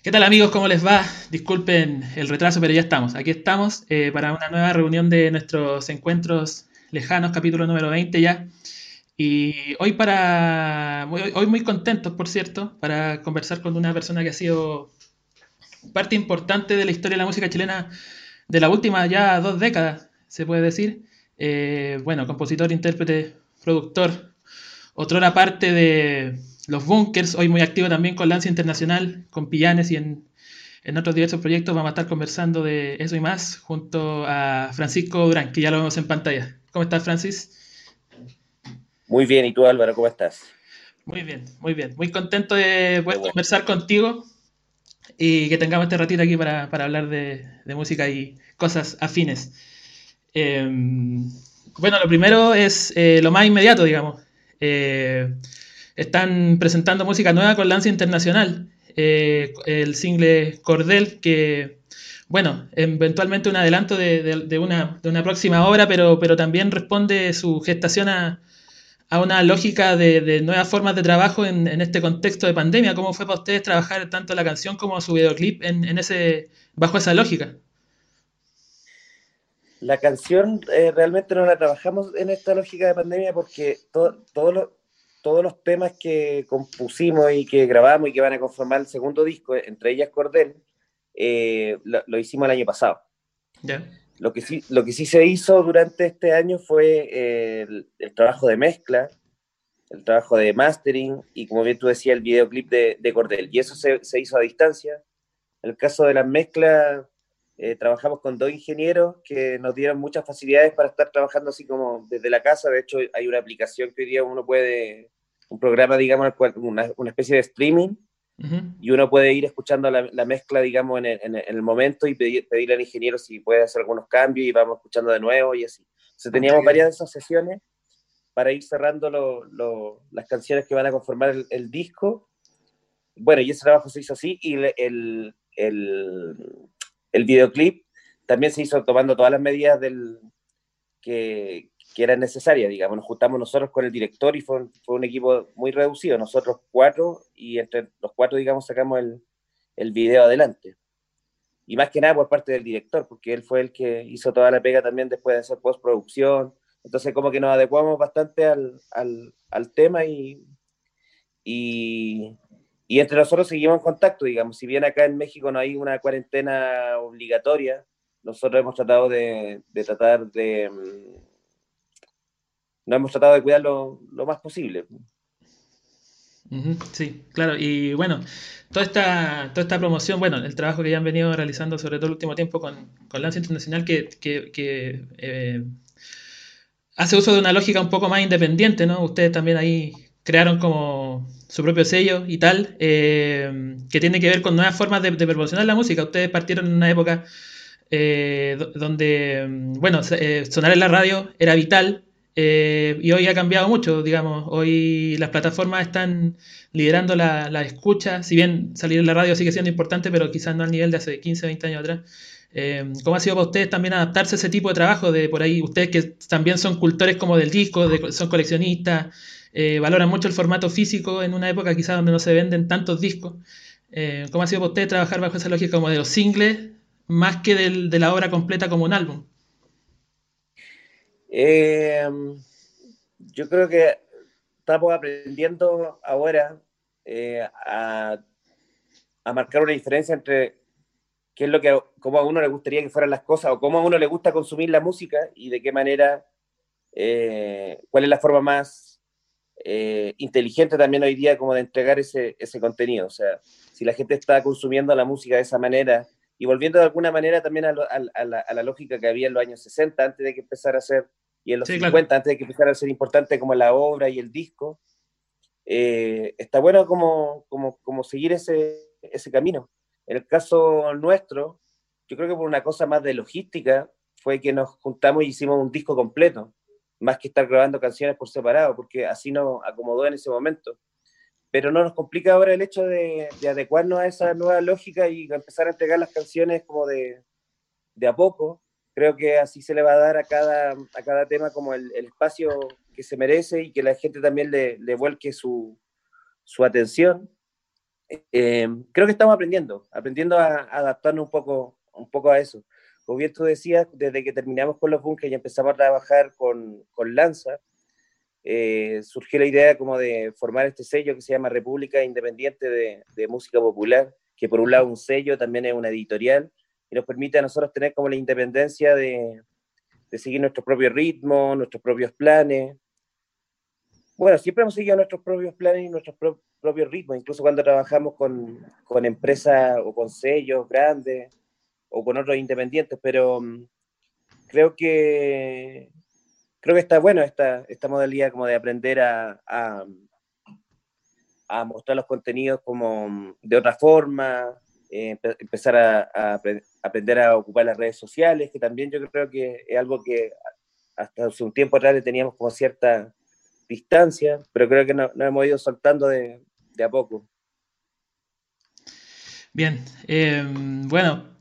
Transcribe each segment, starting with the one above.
¿Qué tal amigos? ¿Cómo les va? Disculpen el retraso, pero ya estamos. Aquí estamos eh, para una nueva reunión de nuestros encuentros lejanos, capítulo número 20 ya. Y hoy para hoy muy contentos, por cierto, para conversar con una persona que ha sido parte importante de la historia de la música chilena de la última ya dos décadas, se puede decir. Eh, bueno, compositor, intérprete, productor, otra parte de los Bunkers, hoy muy activo también con Lance Internacional, con Pillanes y en, otros diversos proyectos. Vamos a estar conversando de eso y más junto a Francisco Durán, que ya lo vemos en pantalla. ¿Cómo estás, Francis? Muy bien, ¿y tú, Álvaro, cómo estás? Muy bien, muy bien. Muy contento de poder conversar contigo y que tengamos este ratito aquí para, hablar de, música y cosas afines. Em, bueno, lo primero es eh, lo más inmediato, digamos. Eh, están presentando música nueva con Lance Internacional, eh, el single Cordel, que, bueno, eventualmente un adelanto de, una, próxima obra, pero, pero también responde su gestación a, una lógica de, nuevas formas de trabajo en, este contexto de pandemia. ¿Cómo fue para ustedes trabajar tanto la canción como su videoclip en, ese, bajo esa lógica? La canción eh, realmente no la trabajamos en esta lógica de pandemia porque todo, todo lo, todos los temas que compusimos y que grabamos y que van a conformar el segundo disco, entre ellas Cordel, eh, lo, hicimos el año pasado. Lo, que sí, lo que sí se hizo durante este año fue eh, el, trabajo de mezcla, el trabajo de mastering y, como bien tú decías, el videoclip de, de Cordel. Y eso se, se, hizo a distancia. En el caso de las mezclas, eh, trabajamos con dos ingenieros que nos dieron muchas facilidades para estar trabajando así como desde la casa. De hecho, hay una aplicación que hoy día uno puede, un programa, digamos, una, una especie de streaming, y uno puede ir escuchando la, la mezcla, digamos, en el, en el, momento y pedir, pedirle al ingeniero si puede hacer algunos cambios y vamos escuchando de nuevo y así. Entonces teníamos varias de esas sesiones para ir cerrando lo, lo, las canciones que van a conformar el, el, disco. Bueno, y ese trabajo se hizo así y el, el el videoclip también se hizo tomando todas las medidas del, que, que eran necesarias, digamos. Nos juntamos nosotros con el director y fue, fue, un equipo muy reducido, nosotros cuatro, y entre los cuatro, digamos, sacamos el, el video adelante. Y más que nada por parte del director, porque él fue el que hizo toda la pega también después de hacer postproducción. Entonces, como que nos adecuamos bastante al, al, al tema y, y, y entre nosotros seguimos en contacto, digamos, si bien acá en México no hay una cuarentena obligatoria, nosotros hemos tratado de, tratar de... Mm, no hemos tratado de cuidarlo lo más posible. Sí, claro. Y bueno, toda esta, toda esta promoción, bueno, el trabajo que ya han venido realizando sobre todo el último tiempo con, con Lance Internacional, que, que, eh, hace uso de una lógica un poco más independiente, ¿no? Ustedes también ahí crearon como su propio sello y tal, eh, que tiene que ver con nuevas formas de, promocionar la música. Ustedes partieron en una época eh, donde, mm, bueno, eh, sonar en la radio era vital y hoy ha cambiado mucho, digamos. Hoy las plataformas están liderando la, la, escucha, si bien salir en la radio sigue siendo importante, pero quizás no al nivel de hace 15, 20 años atrás. ¿Cómo ha sido para ustedes también adaptarse a ese tipo de trabajo? De por ahí, ustedes que también son cultores como del disco, son coleccionistas, eh, valoran mucho el formato físico en una época quizás donde no se venden tantos discos. Eh, ¿Cómo ha sido para usted trabajar bajo esa lógica como de los singles más que de la obra completa como un álbum? Eh, yo creo que estamos aprendiendo ahora a, a, marcar una diferencia entre qué es lo que, cómo a uno le gustaría que fueran las cosas o cómo a uno le gusta consumir la música y de qué manera, cuál es la forma más eh, inteligente también hoy día como de entregar ese, ese contenido. O sea, si la gente está consumiendo la música de esa manera y volviendo de alguna manera también a, a, la, lógica que había en los años 60, antes de que empezara a ser, y en los 50, antes de que empezara a ser importante como la obra y el disco, eh, está bueno como, como, como seguir ese, ese camino. En el caso nuestro, yo creo que por una cosa más de logística, fue que nos juntamos y hicimos un disco completo más que estar grabando canciones por separado, porque así nos acomodó en ese momento. Pero no nos complica ahora el hecho de, adecuarnos a esa nueva lógica y empezar a entregar las canciones como de, de, a poco. Creo que así se le va a dar a cada, a cada tema como el, espacio que se merece y que la gente también le, le vuelque su, su atención. eh, creo que estamos aprendiendo, aprendiendo a, adaptarnos un poco, un poco a eso. Como bien tú decías, desde que terminamos con los bunkers y empezamos a trabajar con, con Lanza, eh, surgió la idea como de formar este sello que se llama República Independiente de, de, Música Popular, que por un lado es un sello, también es una editorial, y nos permite a nosotros tener como la independencia de, de seguir nuestro propio ritmo, nuestros propios planes. Bueno, siempre hemos seguido nuestros propios planes y nuestros propios ritmos, incluso cuando trabajamos con, con empresas o con sellos grandes o con otros independientes, pero mm, creo que creo que está bueno esta, esta modalidad como de aprender a, a, mostrar los contenidos como mm, de otra forma, eh, empezar a, aprender a ocupar las redes sociales, que también yo creo que es algo que hasta hace un tiempo atrás teníamos como cierta distancia, pero creo que nos no hemos ido soltando de, de, a poco. Bien, eh, bueno,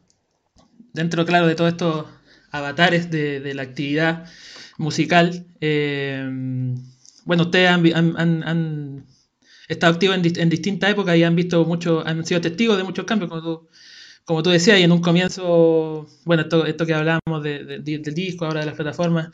dentro, claro, de todos estos avatares de, la actividad musical, eh, bueno, ustedes han, estado activos en, en, distintas épocas y han visto mucho, han sido testigos de muchos cambios, como tú, como tú decías, y en un comienzo, bueno, esto, esto que hablábamos de, de, del disco, ahora de las plataformas,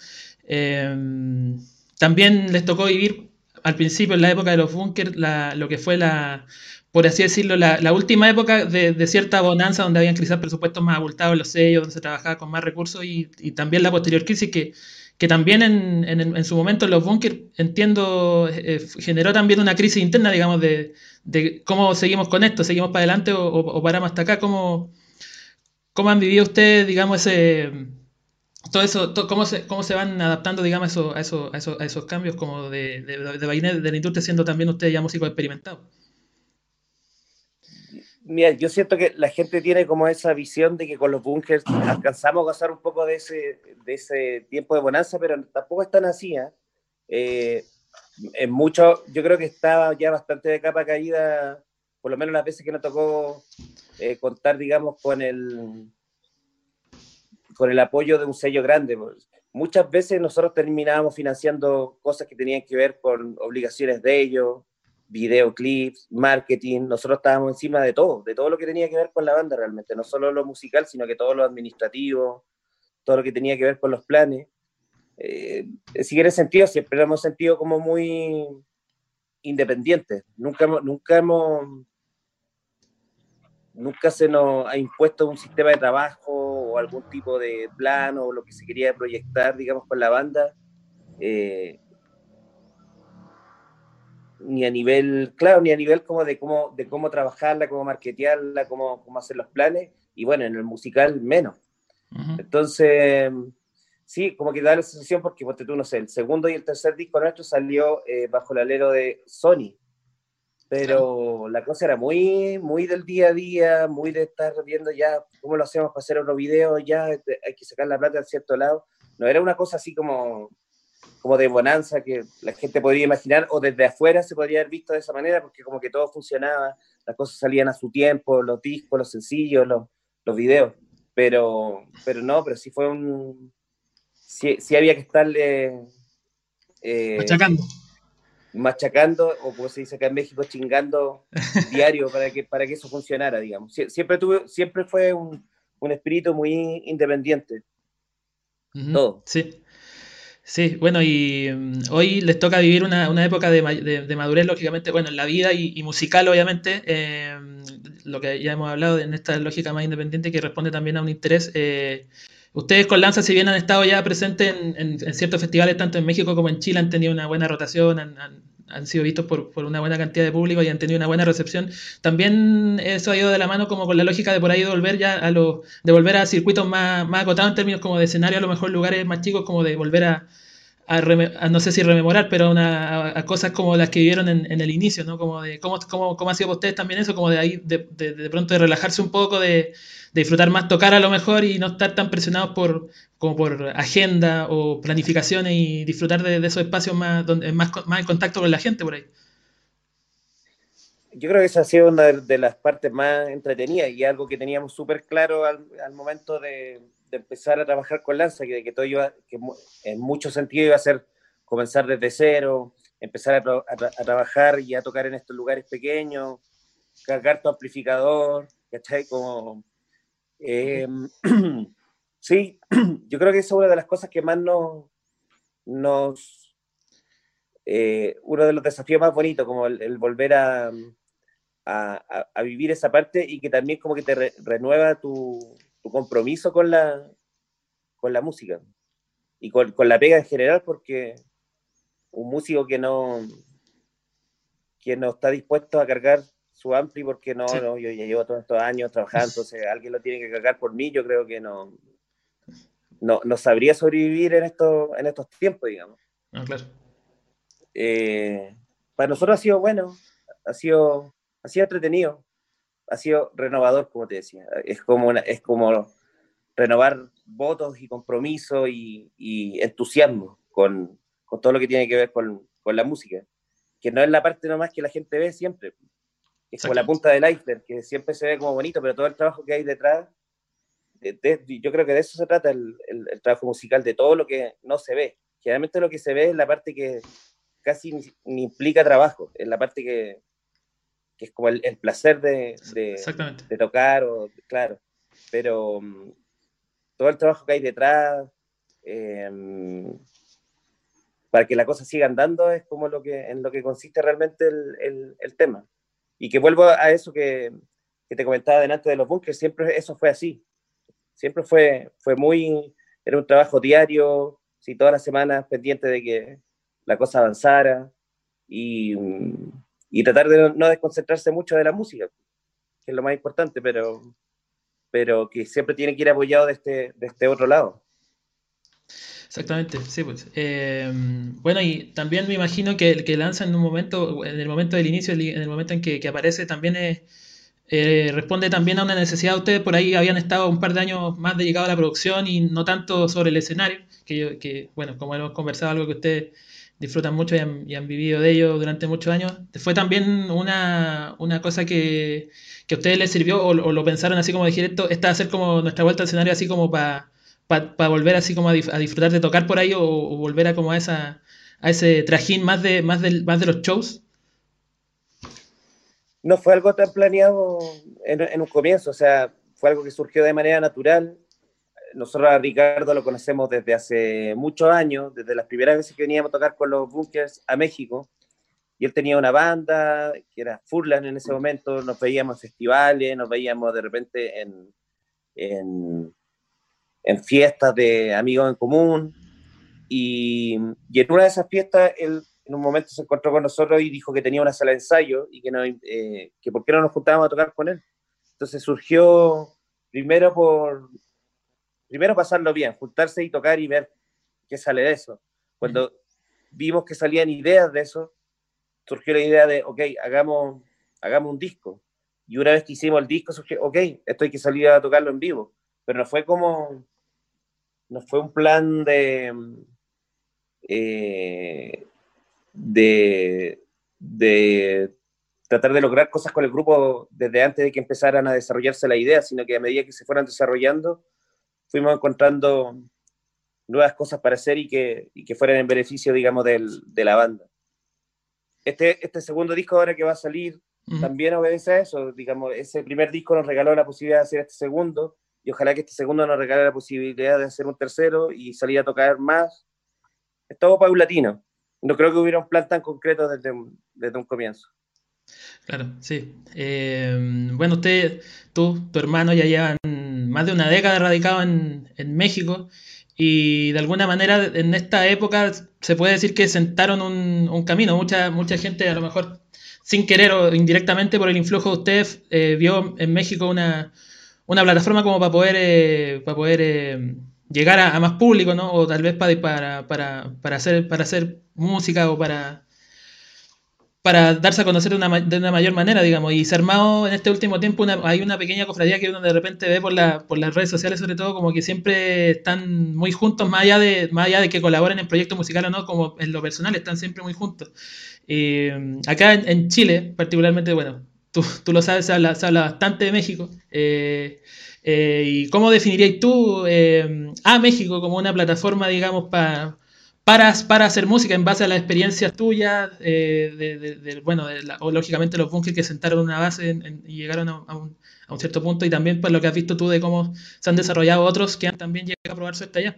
eh, también les tocó vivir al principio, en la época de los bunkers, lo que fue la, por así decirlo, la, última época de, cierta bonanza donde habían quizás presupuestos más abultados los sellos, donde se trabajaba con más recursos y, también la posterior crisis que que también en, en, su momento en los bunkers, entiendo, eh, generó también una crisis interna, digamos, de, de, cómo seguimos con esto, seguimos para adelante o, o, o paramos hasta acá, cómo, cómo han vivido ustedes, digamos, ese todo eso, cómo, se, cómo se van adaptando, digamos, a, eso, a, esos, cambios como de, de, de, de la industria, siendo también ustedes ya músicos experimentados. Mira, yo siento que la gente tiene como esa visión de que con los bunkers alcanzamos a gozar un poco de ese, de ese tiempo de bonanza, pero tampoco es tan así. ¿eh? Eh, en mucho, yo creo que estaba ya bastante de capa caída, por lo menos las veces que nos tocó eh, contar, digamos, con el, con el apoyo de un sello grande. Muchas veces nosotros terminábamos financiando cosas que tenían que ver con obligaciones de ellos, videoclips, marketing, nosotros estábamos encima de todo, de todo lo que tenía que ver con la banda realmente, no solo lo musical, sino que todo lo administrativo, todo lo que tenía que ver con los planes. Eh, si ese sentido, siempre lo hemos sentido como muy independientes, nunca, nunca hemos, nunca se nos ha impuesto un sistema de trabajo o algún tipo de plan o lo que se quería proyectar, digamos, con la banda. Eh, ni a nivel, claro, ni a nivel como de cómo, de cómo trabajarla, cómo marketearla, cómo, cómo hacer los planes, y bueno, en el musical menos. Uh -huh. Entonces, sí, como que da la sensación porque, porque tú no sé, el segundo y el tercer disco nuestro salió eh, bajo el alero de Sony, pero la cosa era muy, muy del día a día, muy de estar viendo ya cómo lo hacemos para hacer otro video, ya hay que sacar la plata de cierto lado. No era una cosa así como como de bonanza que la gente podría imaginar, o desde afuera se podría haber visto de esa manera, porque como que todo funcionaba, las cosas salían a su tiempo, los discos, los sencillos, los, los videos, pero, pero no, pero sí fue un... Sí, sí había que estarle... Eh, machacando. Machacando, o como se dice acá en México, chingando diario para que, para que eso funcionara, digamos. Sie siempre, tuve, siempre fue un, un espíritu muy independiente. Uh -huh. Todo. Sí. Sí, bueno, y um, hoy les toca vivir una, una época de, de, de, madurez, lógicamente, bueno, en la vida y, y musical, obviamente, eh, lo que ya hemos hablado en esta lógica más independiente que responde también a un interés. Eh, ustedes con Lanza, si bien han estado ya presentes en, en, en, ciertos festivales, tanto en México como en Chile, han tenido una buena rotación, han, han, han sido vistos por, por, una buena cantidad de público y han tenido una buena recepción. También eso ha ido de la mano como con la lógica de por ahí volver ya a los, de volver a circuitos más, más acotados en términos como de escenario, a lo mejor lugares más chicos, como de volver a, a, no sé si rememorar, pero a, a, cosas como las que vivieron en, en, el inicio, ¿no? Como de cómo, cómo, cómo ha sido para ustedes también eso, como de ahí de, de, de pronto de relajarse un poco, de, de, disfrutar más tocar a lo mejor y no estar tan presionados por como por agenda o planificaciones y disfrutar de, de esos espacios más, donde, más, más en contacto con la gente por ahí. Yo creo que esa ha sido una de las partes más entretenidas y algo que teníamos súper claro al, al momento de, de empezar a trabajar con Lanza, que, que todo iba, que en muchos sentidos iba a ser comenzar desde cero, empezar a, trabajar y a tocar en estos lugares pequeños, cargar tu amplificador, ¿cachai? Como, em, sí, yo creo que es una de las cosas que más nos, eh, uno de los desafíos más bonitos, como el, volver a, vivir esa parte y que también como que te renueva tu, tu, compromiso con la, con la música y con, con, la pega en general, porque un músico que no, que no está dispuesto a cargar su ampli porque no, no, yo ya llevo todos estos años trabajando, entonces alguien lo tiene que cargar por mí, yo creo que no, no, no sabría sobrevivir en, esto, en estos tiempos, digamos. Ah, claro. Eh, para nosotros ha sido bueno, ha sido, ha sido entretenido, ha sido renovador, como te decía. Es como, es como renovar votos y compromiso y, y entusiasmo con, con, todo lo que tiene que ver con, con, la música, que no es la parte nomás que la gente ve siempre. Es como la punta del iceberg, que siempre se ve como bonito, pero todo el trabajo que hay detrás, yo creo que de eso se trata el, el, trabajo musical, de todo lo que no se ve. Generalmente lo que se ve es la parte que casi ni, implica trabajo, es la parte que, que es como el, el placer de, de, de, tocar, o, claro, pero mm, todo el trabajo que hay detrás, em, para que la cosa siga andando, es como lo que, en lo que consiste realmente el, el, el tema. Y que vuelvo a eso que, que te comentaba delante de los bunkers, siempre eso fue así. Siempre fue, fue muy, era un trabajo diario, sí, todas las semanas pendiente de que la cosa avanzara y, y tratar de no, desconcentrarse mucho de la música, que es lo más importante, pero, pero que siempre tiene que ir apoyado de este, de este otro lado. Exactamente, sí, pues. Eh, bueno, y también me imagino que el que lanza en un momento, en el momento del inicio, en el momento en que, que aparece, también es, eh, responde también a una necesidad. Ustedes por ahí habían estado un par de años más dedicados a la producción y no tanto sobre el escenario, que, que bueno, como hemos conversado, algo que ustedes disfrutan mucho y han, vivido de ello durante muchos años. ¿Fue también una, una cosa que, que, a ustedes les sirvió o, lo pensaron así como dijiste, esto, esta va a ser como nuestra vuelta al escenario así como para pa, volver así como a, disfrutar de tocar por ahí o, volver a como a esa a ese trajín más de, más, más de los shows? No fue algo tan planeado en un comienzo, o sea, fue algo que surgió de manera natural nosotros a Ricardo lo conocemos desde hace muchos años, desde las primeras veces que veníamos a tocar con los Bunkers a México. Y él tenía una banda que era Furlan en ese momento, nos veíamos en festivales, nos veíamos de repente en, en, en fiestas de amigos en común. Y, y, en una de esas fiestas, él en un momento se encontró con nosotros y dijo que tenía una sala de ensayo y que, no, eh, que por qué no nos juntábamos a tocar con él. Entonces surgió primero por, primero pasarlo bien, juntarse y tocar y ver qué sale de eso. Cuando vimos que salían ideas de eso, surgió la idea de, ok, hagamos, hagamos un disco. Y una vez que hicimos el disco, surgió, ok, esto hay que salir a tocarlo en vivo. Pero no fue como, no fue un plan de, eh, de, de tratar de lograr cosas con el grupo desde antes de que empezaran a desarrollarse la idea, sino que a medida que se fueran desarrollando, fuimos encontrando nuevas cosas para hacer y que, y que fueran en beneficio, digamos, del, de la banda. Este, este segundo disco ahora que va a salir también obedece a eso, digamos, ese primer disco nos regaló la posibilidad de hacer este segundo y ojalá que este segundo nos regale la posibilidad de hacer un tercero y salir a tocar más. Es todo paulatino. No creo que hubiera un plan tan concreto desde, desde un comienzo. Claro, sí. Eh, bueno, usted, tú, tu hermano ya llevan más de una década radicado en, en, México y de alguna manera en esta época se puede decir que sentaron un, camino. Mucha, mucha gente a lo mejor sin querer o indirectamente por el influjo de ustedes eh, vio en México una, una, plataforma como para poder, eh, para poder eh, llegar a, más público, ¿no? O tal vez para, para, para, hacer, para hacer música o para para darse a conocer de una, de una, mayor manera, digamos. Y se ha armado en este último tiempo, una, hay una pequeña cofradía que uno de repente ve por, la, por las redes sociales, sobre todo, como que siempre están muy juntos, más allá de, más allá de que colaboren en proyectos musicales o no, como en lo personal, están siempre muy juntos. Eh, acá en, Chile, particularmente, bueno, tú, tú lo sabes, se habla, se habla, bastante de México. Eh, eh, ¿Y cómo definirías tú a México como una plataforma, digamos, para para, hacer música en base a las experiencias tuyas, eh, de, bueno, o lógicamente los bunkers que sentaron una base y llegaron a, un, un, cierto punto, y también pues lo que has visto tú de cómo se han desarrollado otros que han también llegado a probar suerte allá.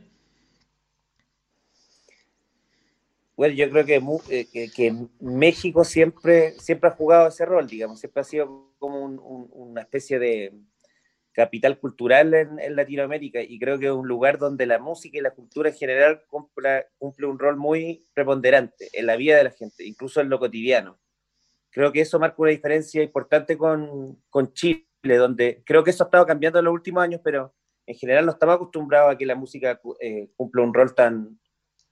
Bueno, yo creo que, eh, que, México siempre, siempre ha jugado ese rol, digamos, siempre ha sido como una especie de, capital cultural en, Latinoamérica y creo que es un lugar donde la música y la cultura en general cumple, un rol muy preponderante en la vida de la gente, incluso en lo cotidiano. Creo que eso marca una diferencia importante con, con Chile, donde creo que eso ha estado cambiando en los últimos años, pero en general no estamos acostumbrados a que la música eh, cumpla un rol tan,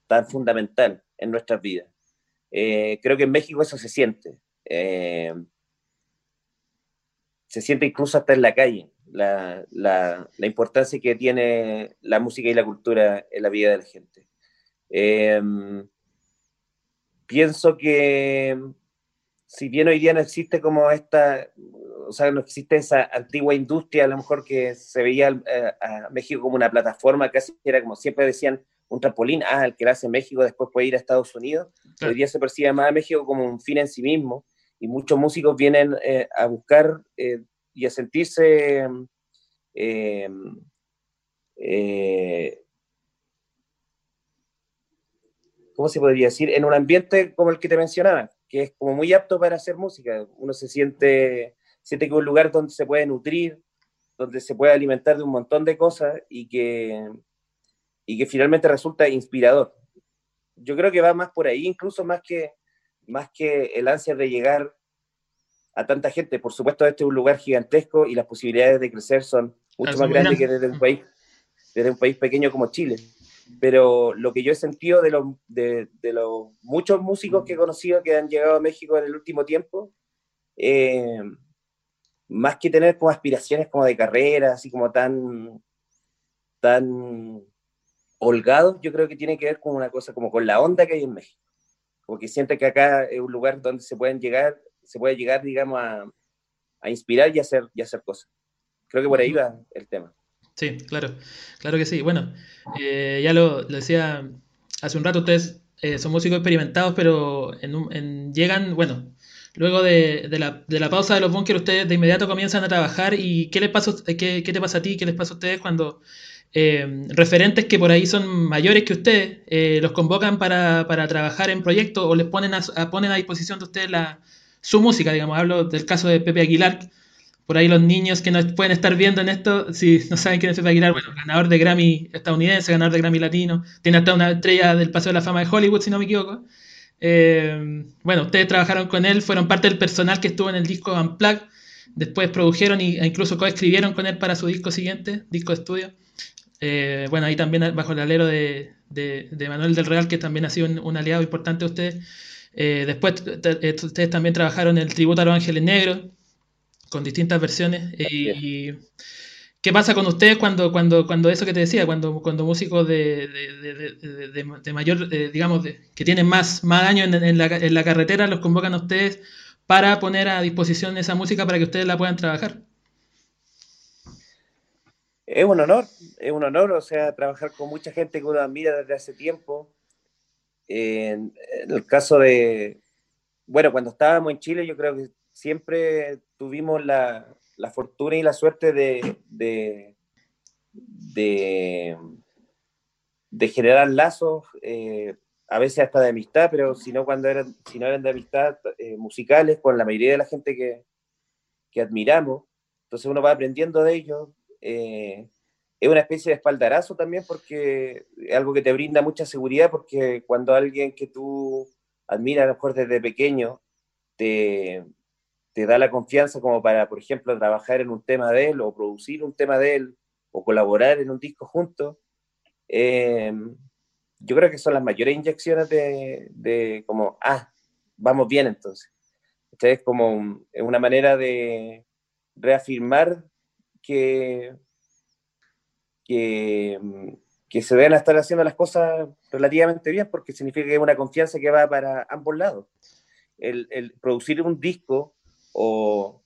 tan fundamental en nuestras vidas. Eh, creo que en México eso se siente. Eh, se siente incluso hasta en la calle la, la, importancia que tiene la música y la cultura en la vida de la gente. Em, pienso que si bien hoy día no existe como esta, o sea, no existe esa antigua industria, a lo mejor que se veía eh, a, México como una plataforma, casi era como siempre decían, un trampolín, ah, el que lo hace en México después puede ir a Estados Unidos. Hoy día se percibe más a México como un fin en sí mismo y muchos músicos vienen eh, a buscar eh, y a sentirse eh, eh, ¿cómo se podría decir? En un ambiente como el que te mencionaba, que es como muy apto para hacer música. Uno se siente, siente que es un lugar donde se puede nutrir, donde se puede alimentar de un montón de cosas y que, y que finalmente resulta inspirador. Yo creo que va más por ahí, incluso más que, más que el ansia de llegar a tanta gente. Por supuesto, este es un lugar gigantesco y las posibilidades de crecer son mucho más grandes que desde un, país, desde un país pequeño como Chile. Pero lo que yo he sentido de los, de, los muchos músicos que he conocido que han llegado a México en el último tiempo, eh, más que tener como aspiraciones como de carrera, así como tan, tan holgados, yo creo que tiene que ver con una cosa como con la onda que hay en México. Como que siente que acá es un lugar donde se pueden llegar se puede llegar, digamos, a, a inspirar y hacer, y hacer cosas. Creo que por ahí va el tema. Sí, claro, claro que sí. Bueno, eh, ya lo, decía hace un rato, ustedes eh, son músicos experimentados, pero en, llegan, bueno, luego de, de, la, de, la, pausa de los bunkers, ustedes de inmediato comienzan a trabajar. ¿Y qué, les pasa, qué, qué te pasa a ti? ¿Qué les pasa a ustedes cuando eh, referentes que por ahí son mayores que ustedes los convocan para, para, trabajar en proyectos o les ponen a, ponen a disposición de ustedes la, su música, digamos. Hablo del caso de Pepe Aguilar. Por ahí los niños que nos pueden estar viendo en esto, si no saben quién es Pepe Aguilar, bueno, ganador de Grammy estadounidense, ganador de Grammy latino, tiene hasta una estrella del Paseo de la Fama de Hollywood, si no me equivoco. Eh, bueno, ustedes trabajaron con él, fueron parte del personal que estuvo en el disco Unplugged, después produjeron e incluso coescribieron con él para su disco siguiente, disco de estudio. Eh, bueno, ahí también bajo el alero de, Manuel del Real, que también ha sido un aliado importante de ustedes. Eh, después ustedes también trabajaron en el tributo a los ángeles negros, con distintas versiones. Y, ¿Qué pasa con ustedes cuando, cuando, cuando eso que te decía, cuando, cuando músicos de, de, mayor, eh, digamos, que tienen más, más años en, la, en, la, carretera, los convocan a ustedes para poner a disposición esa música para que ustedes la puedan trabajar? Es un honor, es un honor, o sea, trabajar con mucha gente que uno admira desde hace tiempo, en, el caso de, bueno, cuando estábamos en Chile, yo creo que siempre tuvimos la, la fortuna y la suerte de, de, de, generar lazos, eh, a veces hasta de amistad, pero si no, cuando eran, si no eran de amistad, eh, musicales, con la mayoría de la gente que, que admiramos. Entonces uno va aprendiendo de ellos. Eh, es una especie de espaldarazo también porque es algo que te brinda mucha seguridad porque cuando alguien que tú admiras a lo mejor desde pequeño te, te da la confianza como para, por ejemplo, trabajar en un tema de él o producir un tema de él o colaborar en un disco juntos, eh, yo creo que son las mayores inyecciones de, como, ah, vamos bien entonces. Entonces es como una manera de reafirmar que que, que se deben estar haciendo las cosas relativamente bien, porque significa que hay una confianza que va para ambos lados. El, producir un disco o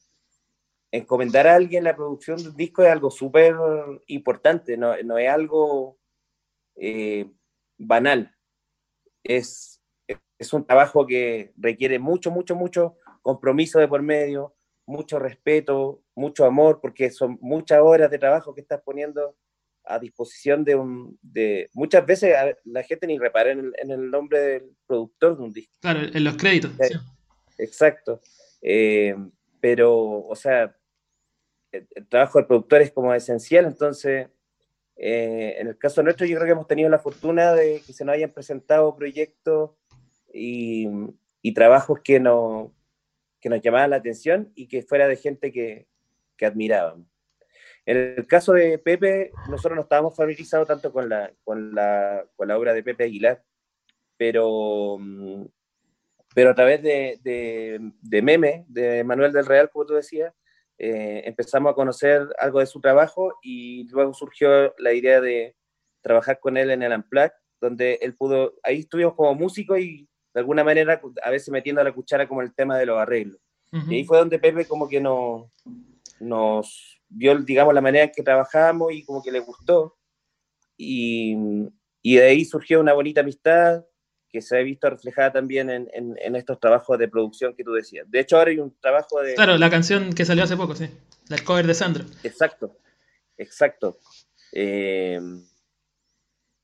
encomendar a alguien la producción de un disco es algo súper importante, no, es algo eh, banal. es un trabajo que requiere mucho, mucho, mucho compromiso de por medio, mucho respeto, mucho amor, porque son muchas horas de trabajo que estás poniendo a disposición de un... De, muchas veces la gente ni repara en el, nombre del productor de un disco. Claro, en los créditos. Exacto. Eh, pero, o sea, el, trabajo del productor es como esencial, entonces, eh, en el caso nuestro yo creo que hemos tenido la fortuna de que se nos hayan presentado proyectos y, y trabajos que, no, que nos llamaban la atención y que fuera de gente que, que admirábamos. En el caso de Pepe, nosotros no estábamos familiarizados tanto con la, con la, con la obra de Pepe Aguilar, pero, pero a través de, de, de Meme, de Manuel del Real, como tú decías, eh, empezamos a conocer algo de su trabajo y luego surgió la idea de trabajar con él en el Amplac, donde él pudo, ahí estuvimos como músicos y de alguna manera a veces metiendo la cuchara como el tema de los arreglos. Y ahí fue donde Pepe como que no, nos vio, digamos, la manera en que trabajábamos y como que le gustó. Y, y de ahí surgió una bonita amistad que se ha visto reflejada también en, en, estos trabajos de producción que tú decías. De hecho, ahora hay un trabajo de... Claro, la canción que salió hace poco, sí. La cover de Sandro. Exacto, exacto. Eh,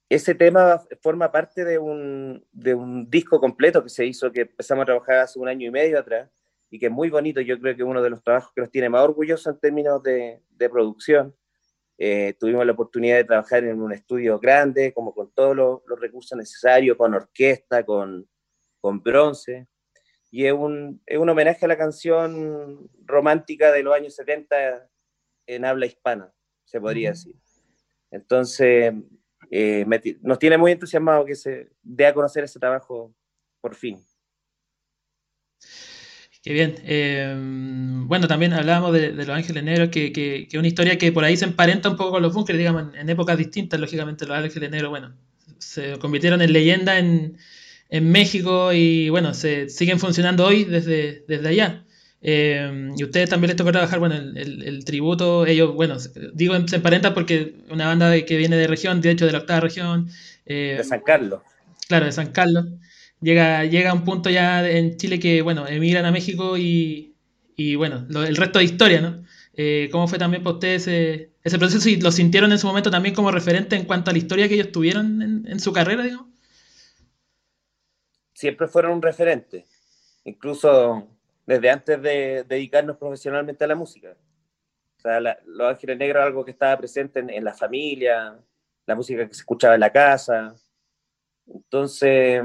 ese tema forma parte de un, de un disco completo que se hizo, que empezamos a trabajar hace un año y medio atrás, y que es muy bonito. Yo creo que uno de los trabajos que nos tiene más orgullosos en términos de, de producción. Eh, tuvimos la oportunidad de trabajar en un estudio grande, como con todos los, los recursos necesarios, con orquesta, con, con bronce. Y es un, es un, homenaje a la canción romántica de los años 70 en habla hispana, se podría decir. Entonces, eh, nos tiene muy entusiasmado que se dé a conocer ese trabajo por fin. Qué bien. Eh, bueno, también hablábamos de, Los Ángeles Negros, que es una historia que por ahí se emparenta un poco con los bunkers, digamos, en, épocas distintas, lógicamente, Los Ángeles Negros, bueno, se convirtieron en leyenda en, México y, bueno, se siguen funcionando hoy desde, desde allá. Eh, y ustedes también les tocó trabajar, bueno, el, tributo, ellos, bueno, digo, se emparentan porque una banda que viene de región, de hecho, de la octava región. Eh, de San Carlos. Claro, de San Carlos llega, llega un punto ya en Chile que, bueno, emigran a México y, y bueno, el resto de historia, ¿no? Eh, ¿Cómo fue también para ustedes ese, ese, proceso y lo sintieron en su momento también como referente en cuanto a la historia que ellos tuvieron en, en su carrera, digamos? Siempre fueron un referente, incluso desde antes de dedicarnos profesionalmente a la música. O sea, Los Ángeles Negros algo que estaba presente en, en la familia, la música que se escuchaba en la casa. Entonces,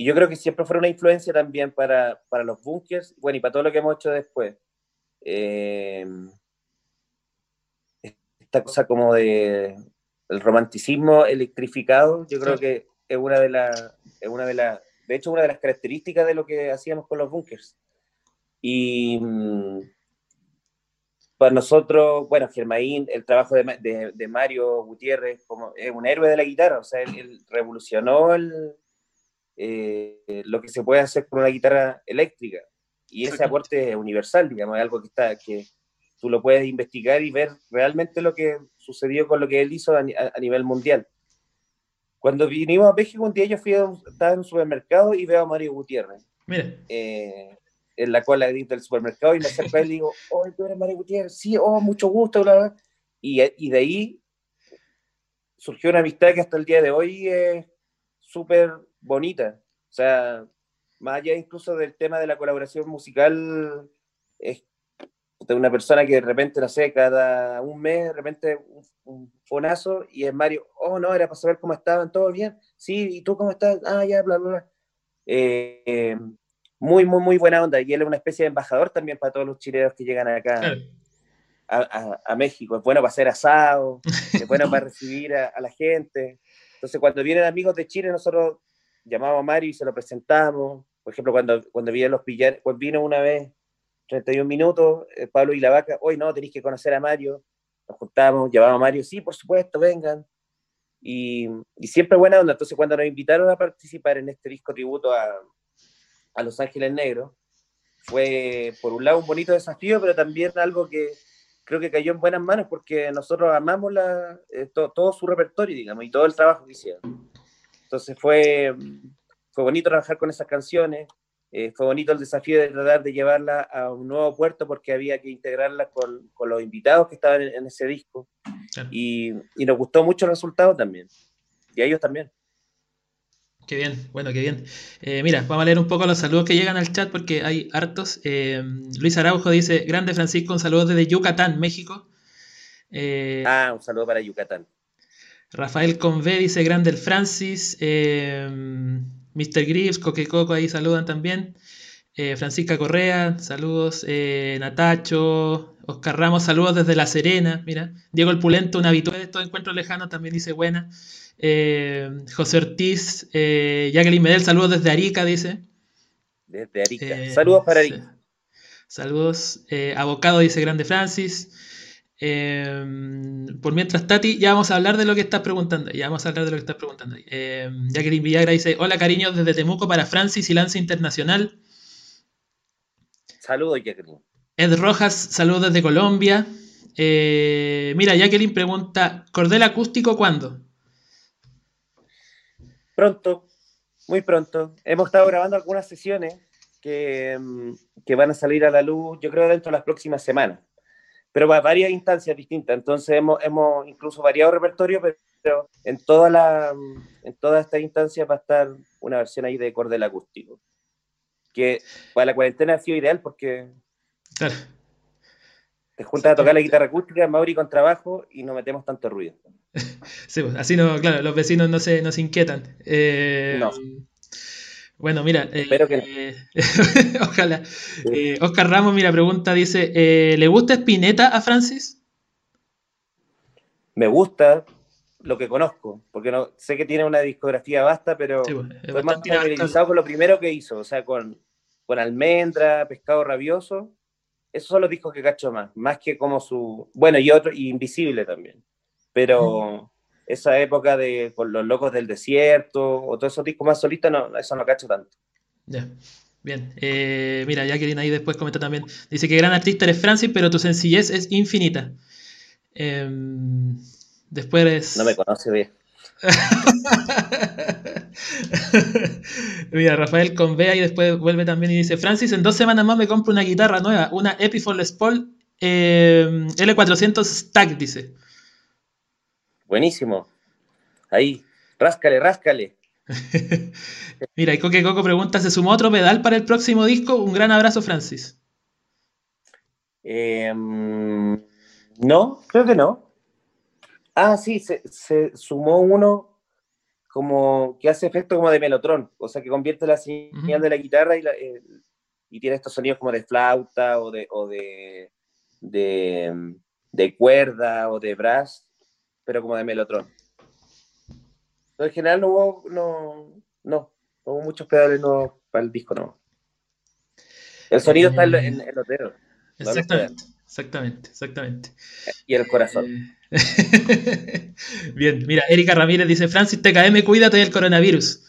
y yo creo que siempre fue una influencia también para, para los bunkers, bueno, y para todo lo que hemos hecho después. Eh, esta cosa como de el romanticismo electrificado, yo creo que es una de las, una de las, de hecho, una de las características de lo que hacíamos con los bunkers. Y mm, para nosotros, bueno, Germain, el trabajo de, de, Mario Gutiérrez, como es un héroe de la guitarra, o sea, él revolucionó el, eh, lo que se puede hacer con una guitarra eléctrica. Y ese aporte es universal, digamos, es algo que está, que tú lo puedes investigar y ver realmente lo que sucedió con lo que él hizo a, nivel mundial. Cuando vinimos a México un día yo fui a estaba en un supermercado y veo a Mario Gutiérrez. Eh, en la cola del supermercado y me acerco a él y digo, oh, tú eres Mario Gutiérrez, sí, oh, mucho gusto, bla, bla. Y, y de ahí surgió una amistad que hasta el día de hoy es súper bonita. O sea, más allá incluso del tema de la colaboración musical, es de una persona que de repente, no sé, cada un mes, de repente un, fonazo y es Mario, oh no, era para saber cómo estaban, todo bien, sí, ¿y tú cómo estás? Ah, ya, bla, bla, bla. Eh, muy, muy, muy buena onda. Y él es una especie de embajador también para todos los chilenos que llegan acá a, a, México. Es bueno para hacer asado, es bueno para recibir a, a la gente. Entonces, cuando vienen amigos de Chile, nosotros llamamos a Mario y se lo presentamos. Por ejemplo, cuando, cuando vino los pillares, pues vino una vez, 31 minutos, eh, Pablo y la vaca, hoy no, tenéis que conocer a Mario. Nos juntamos, llevamos a Mario, sí, por supuesto, vengan. Y, y, siempre buena onda. Entonces, cuando nos invitaron a participar en este disco tributo a, a Los Ángeles Negros, fue por un lado un bonito desafío, pero también algo que creo que cayó en buenas manos porque nosotros amamos la, eh, todo su repertorio, digamos, y todo el trabajo que hicieron. Entonces fue, fue bonito trabajar con esas canciones, eh, fue bonito el desafío de tratar de llevarla a un nuevo puerto porque había que integrarla con, con los invitados que estaban en, ese disco. Y, y, nos gustó mucho el resultado también. Y a ellos también. Qué bien, bueno, qué bien. Eh, mira, vamos a leer un poco los saludos que llegan al chat porque hay hartos. Eh, Luis Araujo dice, grande Francisco, un saludo desde Yucatán, México. ah, un saludo para Yucatán. Rafael Convé dice, grande el Francis. Mr. Grips, Coquecoco ahí saludan también. Eh, Francisca Correa, saludos. Eh, Natacho, Oscar Ramos, saludos desde La Serena. Mira, Diego el Pulento, un habitual de estos encuentros lejanos, también dice buena. Eh, José Ortiz, Jacqueline Medel, saludos desde Arica, dice. Desde Arica. saludos para Arica. Saludos. Abocado, dice Grande Francis. Em, por mientras, Tati, ya vamos a hablar de lo que estás preguntando. Ya vamos a hablar de lo que estás preguntando. Eh, Jacqueline Villagra dice: Hola, cariños desde Temuco para Francis y Lance Internacional. Saludos, Jacqueline. Ed Rojas, saludos desde Colombia. Eh, mira, Jacqueline pregunta: ¿Cordel acústico cuándo? Pronto, muy pronto. Hemos estado grabando algunas sesiones que, mm, que van a salir a la luz, yo creo, dentro de las próximas semanas pero a varias instancias distintas. Entonces hemos, hemos incluso variado repertorio, pero en toda la en todas estas instancias va a estar una versión ahí de cordel acústico. Que para la cuarentena ha sido ideal porque te juntas a tocar la guitarra acústica, Mauri con trabajo y no metemos tanto ruido. Sí, pues, así no, claro, los vecinos no se, no se inquietan. Eh, no. Bueno, mira, eh, ojalá. Eh, Oscar Ramos, mira, pregunta, dice, eh, ¿le gusta Spinetta a Francis? Me gusta lo que conozco, porque no sé que tiene una discografía vasta, pero sí, pues, más familiarizado con lo primero que hizo, o sea, con, con Almendra, Pescado Rabioso, esos son los discos que cacho más, más que como su, bueno, y otro, y Invisible también, pero esa época de con los locos del desierto o todos esos discos más solistas, no, eso no cacho tanto. Ya, bien. Eh, mira, Jacqueline ahí después comenta también. Dice que gran artista eres Francis, pero tu sencillez es infinita. Em, después No me conoce bien. Mira, Rafael Convea y después vuelve también y dice, Francis, en dos semanas más me compro una guitarra nueva, una Epiphone Les Paul em, L400 Stack, dice. Buenísimo. Ahí, ráscale, ráscale. Mira, y Coque Coco pregunta, ¿se sumó otro pedal para el próximo disco? Un gran abrazo, Francis. Em, no, creo que no. Ah, sí, se, sumó uno como que hace efecto como de melotron, o sea que convierte la señal de la guitarra y, eh, y, tiene estos sonidos como de flauta o de, o de, de, de cuerda o de brass pero como de Melotron. en general no hubo, no, no, hubo muchos pedales no, para el disco, no. El sonido está en, en, los dedos. Exactamente, exactamente, exactamente. Y el corazón. Eh, bien, mira, Erika Ramírez dice, Francis TKM, cuídate del coronavirus.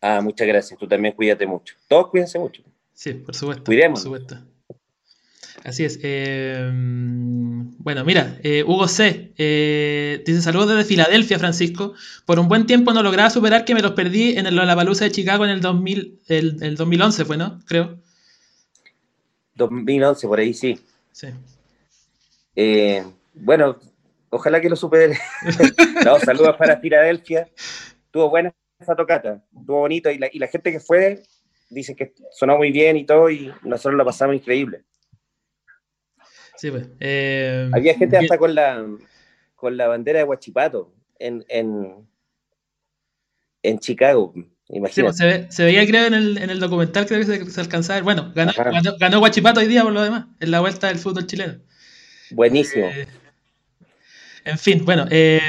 Ah, muchas gracias, tú también cuídate mucho. Todos cuídense mucho. Sí, por supuesto. Cuidemos. Por supuesto. Así es. Eh, bueno, mira, eh, Hugo C. Eh, dice saludos desde Filadelfia, Francisco. Por un buen tiempo no lograba superar que me los perdí en el Lollapalooza de Chicago en el, 2000, el, 2011, fue, ¿no? Creo. 2011, por ahí sí. Sí. bueno, ojalá que lo supere. no, saludos para Filadelfia. Tuvo buena esa tocata, estuvo bonito y la, y la gente que fue dice que sonó muy bien y todo y nosotros lo pasamos increíble. Pues, eh, Había gente hasta con la, con la bandera de Huachipato en, en, en Chicago. Pues, se, veía, creo, en el, en el documental, creo que se, se alcanzaba. Bueno, ganó, ganó, Huachipato hoy día por lo demás, en la vuelta del fútbol chileno. Buenísimo. Eh, en fin, bueno, eh,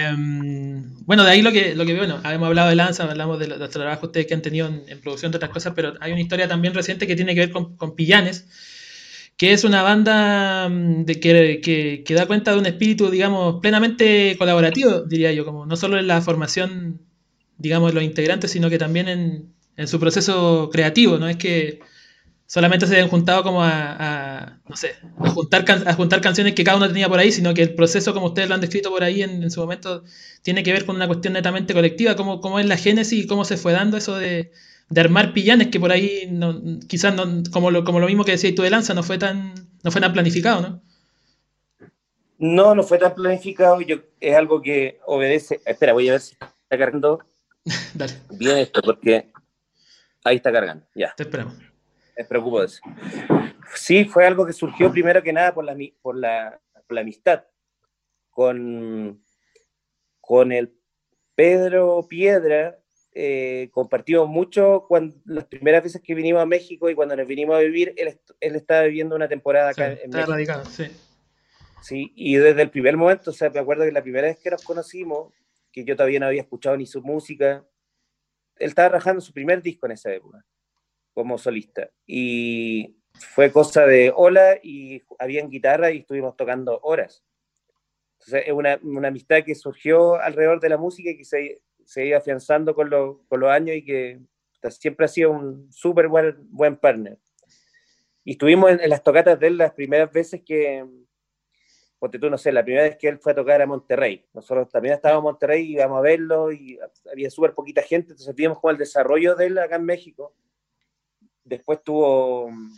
bueno, de ahí lo que, lo que bueno, hemos hablado de Lanza, hablamos de los, trabajos ustedes que han tenido en, producción de otras cosas, pero hay una historia también reciente que tiene que ver con, con Pillanes, que es una banda mm, de que, que, da cuenta de un espíritu, digamos, plenamente colaborativo, diría yo, como no solo en la formación, digamos, de los integrantes, sino que también en, en su proceso creativo, ¿no? Es que solamente se habían juntado como a, no sé, a juntar, a juntar canciones que cada uno tenía por ahí, sino que el proceso, como ustedes lo han descrito por ahí en, su momento, tiene que ver con una cuestión netamente colectiva, cómo, cómo es la génesis y cómo se fue dando eso de, armar pillanes que por ahí no, quizás no, como, lo, como lo mismo que decías tú de Lanza, no fue tan, no fue tan planificado, ¿no? No, no fue tan planificado. Yo, es algo que obedece. Espera, voy a ver si está cargando Dale. bien esto, porque ahí está cargando. Ya. Te esperamos. Me preocupo de eso. Sí, fue algo que surgió primero que nada por la, por la, por la amistad con, con el Pedro Piedra. Eh, compartimos mucho cuando, las primeras veces que vinimos a México y cuando nos vinimos a vivir, él, él estaba viviendo una temporada acá en México. Radicado, sí. Sí, y desde el primer momento, o sea, me acuerdo que la primera vez que nos conocimos, que yo todavía no había escuchado ni su música, él estaba trabajando su primer disco en esa época, como solista. Y fue cosa de hola y habían guitarra y estuvimos tocando horas. Entonces, es una, una amistad que surgió alrededor de la música y que se, se iba afianzando con, con los años y que siempre ha sido un súper buen, buen partner. Y estuvimos en, en, las tocatas de él las primeras veces que, porque tú, no sé, la primera vez que él fue a tocar a Monterrey, nosotros también estábamos en Monterrey y íbamos a verlo y había súper poquita gente, entonces vimos como el desarrollo de él acá en México. Después tuvo mm,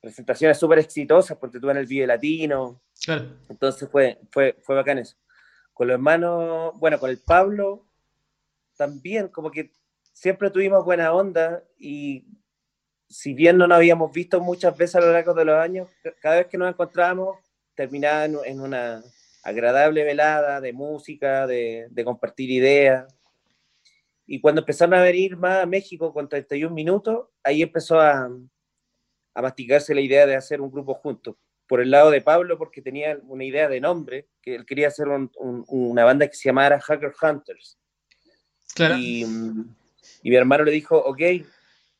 presentaciones súper exitosas, porque tú en el Vive Latino. Entonces fue, fue, fue bacán eso. Con los hermanos, bueno, con el Pablo también, como que siempre tuvimos buena onda y si bien no nos habíamos visto muchas veces a lo largo de los años, cada vez que nos encontrábamos terminaba en, una agradable velada de música, de, compartir ideas. Y cuando empezaron a venir más a México con 31 minutos, ahí empezó a, a masticarse la idea de hacer un grupo juntos. Por el lado de Pablo, porque tenía una idea de nombre, que él quería hacer una banda que se llamara Hacker Hunters. Y, y mi hermano le dijo, ok,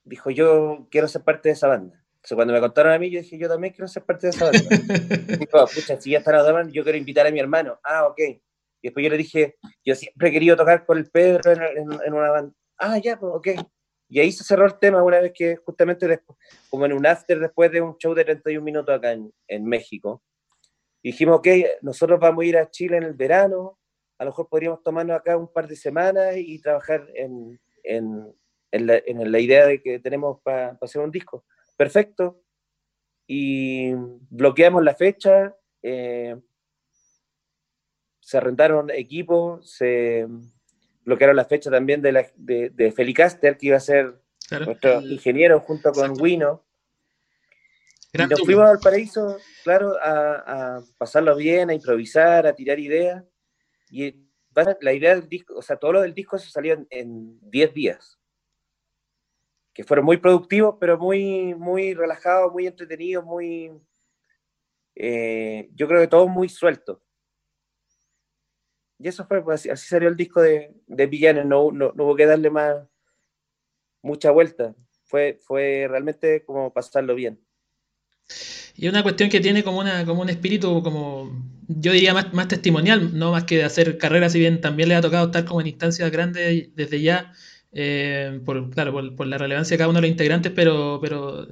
dijo, yo quiero ser parte de esa banda cuando me contaron a mí, yo dije, yo también quiero ser parte de esa banda. dijo, pucha, si ya están a yo quiero invitar a mi hermano. Ah, ok. Y después yo le dije, yo siempre he querido tocar con el Pedro en, una banda. Ah, ya, pues, ok. Y ahí se cerró el tema una vez que justamente después, como en un after después de un show de 31 minutos acá en, en México. dijimos, ok, nosotros vamos a ir a Chile en el verano, a lo mejor podríamos tomarnos acá un par de semanas y trabajar en, en, en, la, en la, idea de que tenemos para hacer un disco perfecto. Y bloqueamos la fecha, eh, se rentaron equipos, se bloquearon la fecha también de, la, de, de Felicaster, que iba a ser nuestro ingeniero junto con Wino. y nos fuimos al paraíso, claro, a, pasarlo bien, a improvisar, a tirar ideas. Y la idea del disco, o sea, todo lo del disco se salió en 10 días que fueron muy productivos, pero muy, muy relajados, muy entretenidos, muy... Eh, yo creo que todo muy suelto. Y eso fue, pues, así, salió el disco de, de Villanes, no, no, hubo que darle más, mucha vuelta. Fue, fue realmente como pasarlo bien. Y una cuestión que tiene como, una, como un espíritu, como yo diría más, más testimonial, no más que de hacer carreras, si bien también le ha tocado estar como en instancias grandes desde ya eh, por, claro, por, la relevancia de cada uno de los integrantes, pero, pero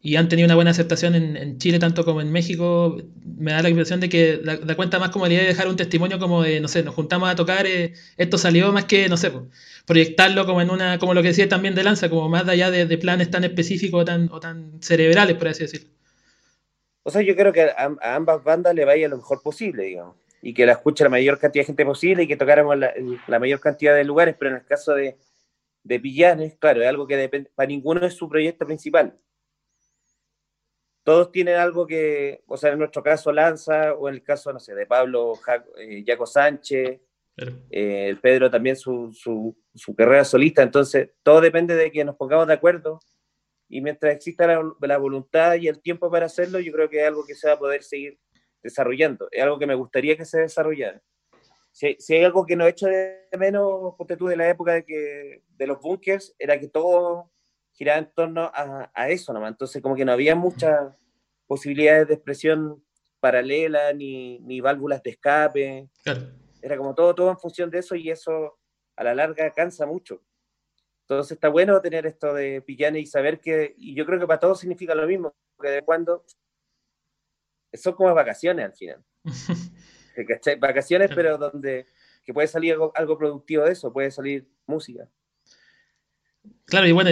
y han tenido una buena aceptación en, Chile tanto como en México, me da la impresión de que da, cuenta más como la idea de dejar un testimonio como de, no sé, nos juntamos a tocar, eh, esto salió más que, no sé, proyectarlo como en una, como lo que decía también de Lanza, como más allá de, planes tan específicos tan, o tan cerebrales, por así decirlo. O sea, yo creo que a, ambas bandas le vaya lo mejor posible, digamos, y que la escuche la mayor cantidad de gente posible y que tocáramos la, la mayor cantidad de lugares, pero en el caso de, de Pillanes, claro, es algo que depende, para ninguno es su proyecto principal. Todos tienen algo que, o sea, en nuestro caso Lanza, o en el caso, no sé, de Pablo eh, Jaco Sánchez, eh, el Pedro también su, su, su, carrera solista, entonces todo depende de que nos pongamos de acuerdo y mientras exista la, la, voluntad y el tiempo para hacerlo, yo creo que es algo que se va a poder seguir desarrollando, es algo que me gustaría que se desarrollara si, hay algo que no he hecho de menos, ponte tú, de la época de, que, de los bunkers, era que todo giraba en torno a, a eso nomás. Entonces, como que no había muchas posibilidades de expresión paralela, ni, ni válvulas de escape. Era como todo, todo en función de eso y eso a la larga cansa mucho. Entonces está bueno tener esto de Pillanes y saber que, y yo creo que para todos significa lo mismo, porque de cuando son como vacaciones al final. Vacaciones, pero donde que puede salir algo, algo productivo de eso, puede salir música. Claro, y bueno,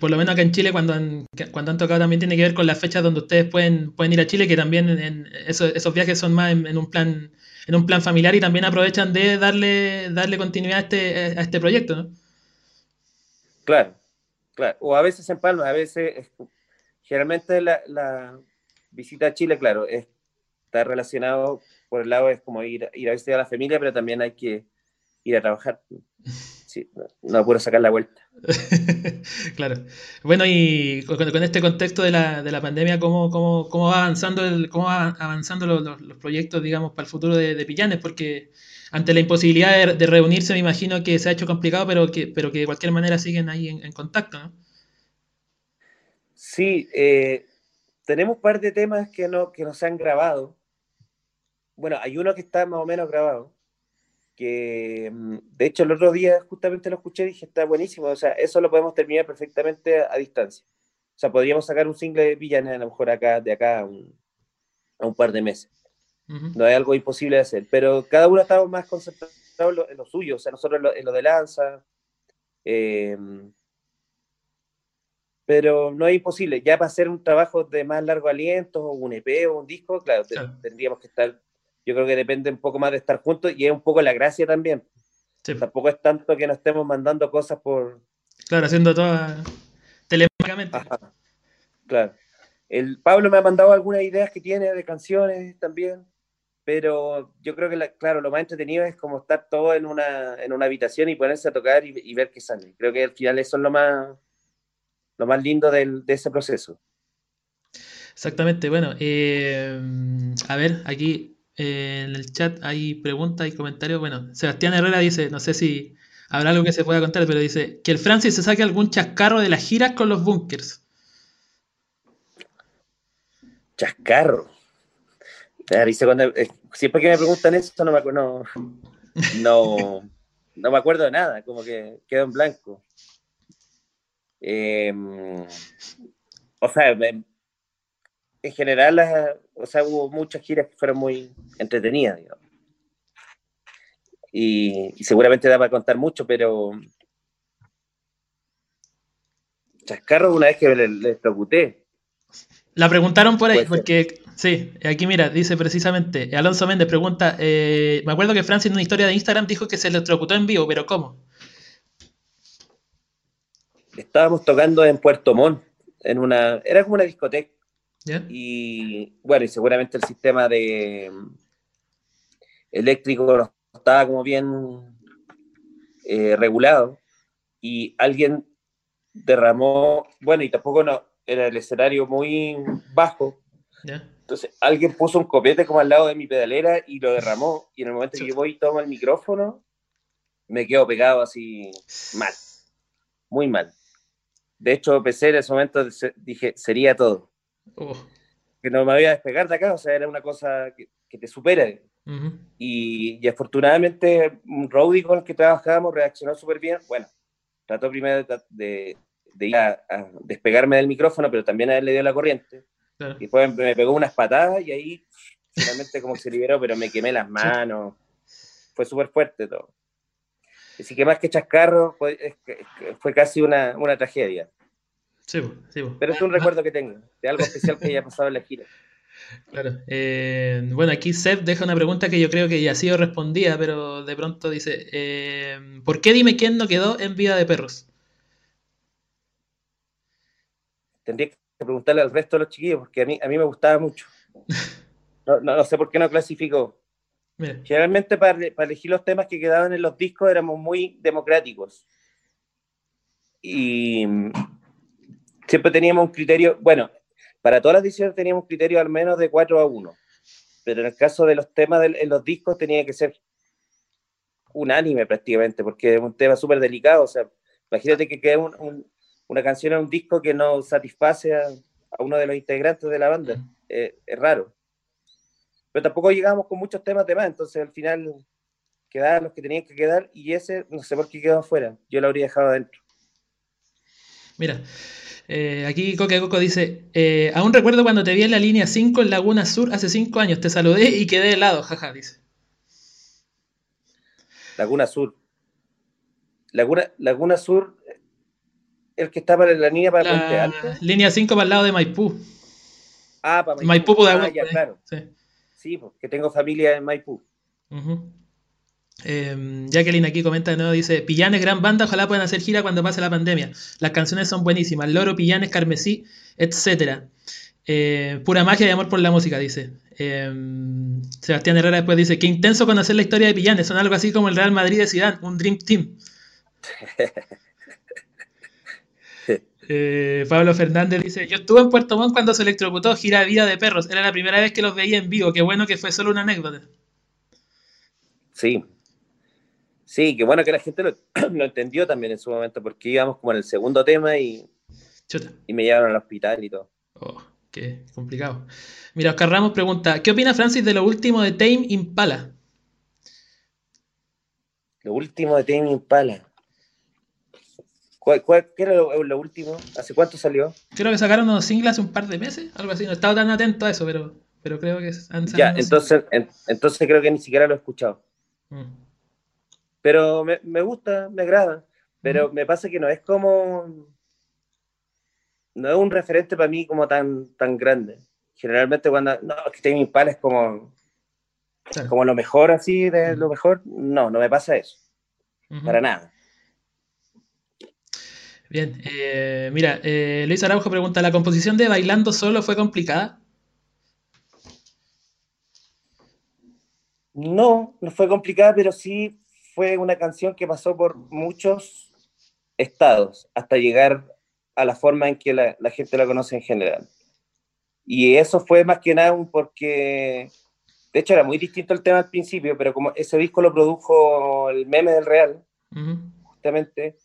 por lo menos acá en Chile, cuando han, cuando han tocado, también tiene que ver con las fechas donde ustedes pueden, pueden ir a Chile, que también en, esos, viajes son más en, un plan en un plan familiar y también aprovechan de darle, darle continuidad a este, a este proyecto, ¿no? Claro, claro. O a veces en Palma, a veces, generalmente la, visita a Chile, claro, está relacionado por el lado, es como ir, ir a visitar a la familia, pero también hay que ir a trabajar. Sí, no, puedo sacar la vuelta. claro. Bueno, y con, este contexto de la, de la pandemia, ¿cómo, cómo, cómo, va avanzando, el, cómo va avanzando los, los, proyectos, digamos, para el futuro de, de, Pillanes? Porque ante la imposibilidad de, reunirse, me imagino que se ha hecho complicado, pero que, pero que de cualquier manera siguen ahí en, contacto, ¿no? Sí, eh, tenemos un par de temas que no, que no se han grabado. Bueno, hay uno que está más o menos grabado que mm, de hecho el otro día justamente lo escuché y dije, está buenísimo, o sea, eso lo podemos terminar perfectamente a, distancia. O sea, podríamos sacar un single de Villanes a lo mejor acá, de acá a un, a un par de meses. No es algo imposible de hacer, pero cada uno estamos más concentrados en lo, suyo, o sea, nosotros en lo, de lanza, em, pero no es imposible. Ya para hacer un trabajo de más largo aliento, o un EP o un disco, claro, tendríamos que estar yo creo que depende un poco más de estar juntos y es un poco la gracia también. Tampoco es tanto que nos estemos mandando cosas por... Claro, haciendo todo telemáticamente. Claro. El Pablo me ha mandado algunas ideas que tiene de canciones también, pero yo creo que, claro, lo más entretenido es como estar todo en una, en una habitación y ponerse a tocar y, ver qué sale. Creo que al final eso es lo más, lo más lindo del, de ese proceso. Exactamente, bueno, eh, a ver, aquí eh, en el chat hay preguntas y comentarios. Bueno, Sebastián Herrera dice, no sé si habrá algo que se pueda contar, pero dice que el Francis se saque algún chascarro de las giras con los bunkers. Chascarro. Eh, siempre que me preguntan eso no me acuerdo, no, no, me acuerdo de nada, como que quedo en blanco. Em, o sea, en general, o sea, hubo muchas giras que fueron muy entretenidas, digamos. Y, seguramente da para contar mucho, pero Chascarro una vez que le, le La preguntaron por ahí, porque sí, aquí mira, dice precisamente, Alonso Méndez pregunta, eh, me acuerdo que Francis en una historia de Instagram dijo que se electrocutó en vivo, pero ¿cómo? Estábamos tocando en Puerto Montt, en una, era como una discoteca y bueno, y seguramente el sistema de eléctrico no estaba como bien eh, regulado y alguien derramó, bueno, y tampoco no, era el escenario muy bajo. Entonces alguien puso un copete como al lado de mi pedalera y lo derramó y en el momento que voy y tomo el micrófono, me quedo pegado así mal, muy mal. De hecho, pensé en ese momento, dije, sería todo. Que no me voy a despegar de acá, o sea, era una cosa que, te supera. y, afortunadamente, un roadie con el que trabajábamos reaccionó súper bien. Bueno, trató primero de, ir a, despegarme del micrófono, pero también a él le dio la corriente. Y después me pegó unas patadas y ahí finalmente como se liberó, pero me quemé las manos. Fue súper fuerte todo. Así que más que chascarro, fue, fue casi una, una tragedia. Pero es un recuerdo que tengo, de algo especial que haya pasado en la gira. Claro. Eh, bueno, aquí Seth deja una pregunta que yo creo que ya ha sido respondida, pero de pronto dice, eh, ¿por qué dime quién no quedó en Vida de Perros? Tendría que preguntarle al resto de los chiquillos, porque a mí, a mí me gustaba mucho. No, no, sé por qué no clasificó. Generalmente para, para elegir los temas que quedaban en los discos éramos muy democráticos. Y siempre teníamos un criterio, bueno, para todas las ediciones teníamos un criterio al menos de 4 a 1, pero en el caso de los temas en los discos tenía que ser unánime prácticamente, porque es un tema súper delicado, o sea, imagínate que quede una canción en un disco que no satisface a, uno de los integrantes de la banda, eh, es raro. Pero tampoco llegamos con muchos temas de más, entonces al final quedaban los que tenían que quedar y ese no sé por qué quedó afuera. Yo lo habría dejado adentro. Mira, eh, aquí Coque Coco dice, eh, aún recuerdo cuando te vi en la línea 5 en Laguna Sur hace 5 años, te saludé y quedé de lado, jaja, dice. Laguna Sur. Laguna, Laguna Sur, el que está para la línea para la Puente Alto. Línea 5 para el lado de Maipú. Ah, para Maipú, Maipú ah, ya, claro. Sí, sí porque tengo familia en Maipú. eh, Jacqueline aquí comenta de nuevo, dice, Pillanes, gran banda, ojalá puedan hacer gira cuando pase la pandemia. Las canciones son buenísimas, Loro, Pillanes, Carmesí, etc. Eh, pura magia y amor por la música, dice. Eh, Sebastián Herrera después dice, qué intenso conocer la historia de Pillanes, son algo así como el Real Madrid de Zidane, un Dream Team. Eh, Pablo Fernández dice, yo estuve en Puerto Montt cuando se electrocutó gira de vida de perros, era la primera vez que los veía en vivo, qué bueno que fue solo una anécdota. Sí, sí, qué bueno que la gente lo, lo entendió también en su momento, porque íbamos como en el segundo tema y, Chuta. y me llevaron al hospital y todo. Oh, qué complicado. Mira, Oscar Ramos pregunta, ¿qué opina Francis de lo último de Tame Impala? Lo último de Tame Impala. ¿Cuál, cuál, ¿Qué era lo, lo, último? ¿Hace cuánto salió? Creo que sacaron unos singles hace un par de meses, algo así. No he estado tan atento a eso, pero, pero creo que han Ya, entonces, en, entonces creo que ni siquiera lo he escuchado. Mm. Pero me, me, gusta, me agrada. Pero mm. me pasa que no es como. No es un referente para mí como tan, tan grande. Generalmente cuando. No, es que Tame Impala es como. Claro. Como lo mejor así, de lo mejor. No, no me pasa eso. Para nada. Bien, eh, mira, eh, Luis Araujo pregunta, ¿la composición de Bailando Solo fue complicada? No, no fue complicada, pero sí fue una canción que pasó por muchos estados hasta llegar a la forma en que la, la gente la conoce en general. Y eso fue más que nada porque, de hecho era muy distinto el tema al principio, pero como ese disco lo produjo el meme del Real, uh -huh. justamente,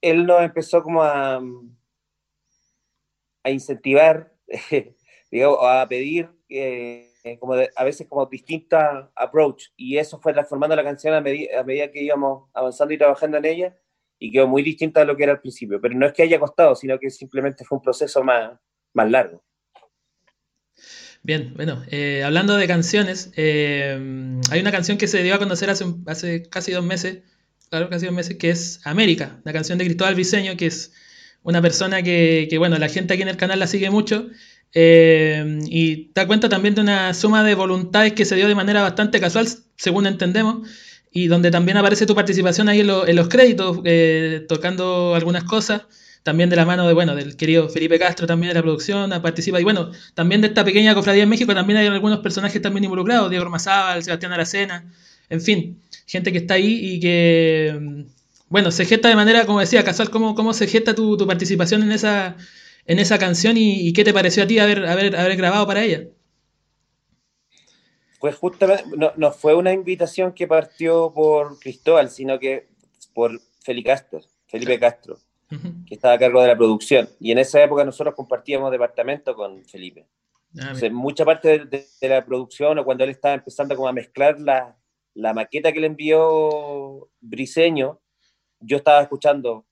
él nos empezó como a, a incentivar, digamos, a pedir eh, como de, a veces como distinta approach y eso fue transformando la canción a, medida, que íbamos avanzando y trabajando en ella y quedó muy distinta a lo que era al principio, pero no es que haya costado, sino que simplemente fue un proceso más, más largo. Bien, bueno, eh, hablando de canciones, eh, hay una canción que se dio a conocer hace, hace casi dos meses, dos meses, que es América, la canción de Cristóbal Briseño, que es una persona que, bueno, la gente aquí en el canal la sigue mucho, eh, y da cuenta también de una suma de voluntades que se dio de manera bastante casual, según entendemos, y donde también aparece tu participación ahí en los créditos, eh, tocando algunas cosas, también de la mano de, bueno, del querido Felipe Castro también de la producción, participa, y bueno, también de esta pequeña cofradía en México también hay algunos personajes también involucrados, Diego Ormazábal, Sebastián Aracena, en fin, gente que está ahí y que, bueno, se gesta de manera, como decía, casual, cómo, cómo se gesta tu, tu participación en esa en esa canción y, y, qué te pareció a ti haber, haber, haber grabado para ella. Pues justamente no, no, fue una invitación que partió por Cristóbal, sino que por Felipe Castro, Felipe Castro, uh -huh. que estaba a cargo de la producción. Y en esa época nosotros compartíamos departamento con Felipe. Ah, Entonces, mucha parte de, de, de, la producción o cuando él estaba empezando como a mezclar la, la maqueta que le envió Briseño, yo estaba escuchando,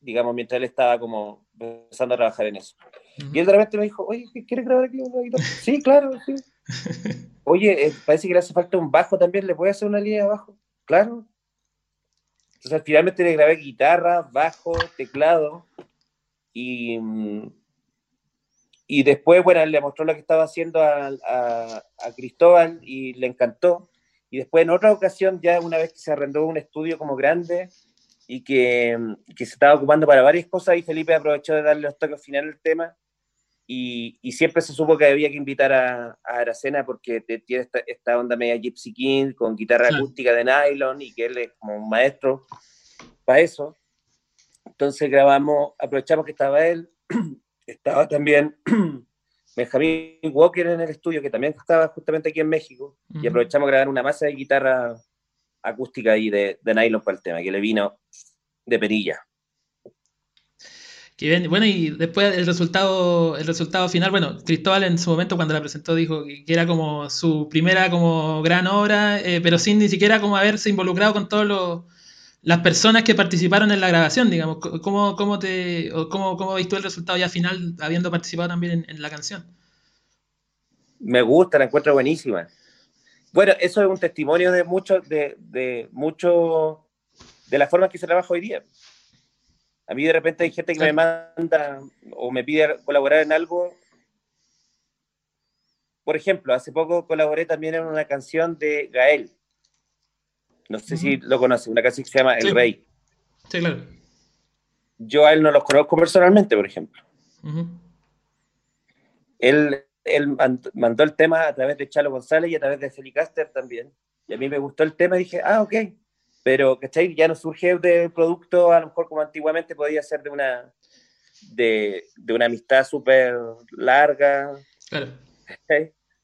digamos, mientras él estaba como empezando a trabajar en eso. Uh -huh. Y él de repente me dijo, oye, ¿quieres grabar aquí una guitarra? sí, claro, sí. Oye, eh, parece que le hace falta un bajo también, ¿le puede hacer una línea de bajo? Claro. Entonces, finalmente le grabé guitarra, bajo, teclado, y, y después, bueno, le mostró lo que estaba haciendo a, a, a Cristóbal y le encantó. Y después, en otra ocasión, ya una vez que se arrendó un estudio como grande, y que, que, se estaba ocupando para varias cosas y Felipe aprovechó de darle los toques finales al tema y, y, siempre se supo que había que invitar a, a Aracena porque tiene esta, esta, onda media Gypsy King con guitarra sí. acústica de nylon y que él es como un maestro para eso. Entonces grabamos, aprovechamos que estaba él, estaba también Benjamin Walker en el estudio que también estaba justamente aquí en México uh -huh. y aprovechamos a grabar una masa de guitarra acústica y de, de nylon para el tema, que le vino de perilla. Bueno, y después el resultado, el resultado final, bueno, Cristóbal en su momento cuando la presentó dijo que era como su primera como gran obra, eh, pero sin ni siquiera como haberse involucrado con todas las personas que participaron en la grabación, digamos. ¿Cómo, cómo, te, cómo, cómo viste el resultado ya final habiendo participado también en, la canción? Me gusta, la encuentro buenísima. Bueno, eso es un testimonio de mucho, de, de mucho, de la forma que se trabaja hoy día. A mí de repente hay gente que me manda o me pide colaborar en algo. Por ejemplo, hace poco colaboré también en una canción de Gael. No sé si lo conoce, una canción que se llama El Rey. Sí, claro. Yo a él no lo conozco personalmente, por ejemplo. Él, él mandó el tema a través de Chalo González y a través de Felicaster también. Y a mí me gustó el tema y dije, ah, ok, pero, ¿cachai? Ya no surge de producto, a lo mejor como antiguamente podía ser de una, de, de una amistad súper larga. Claro.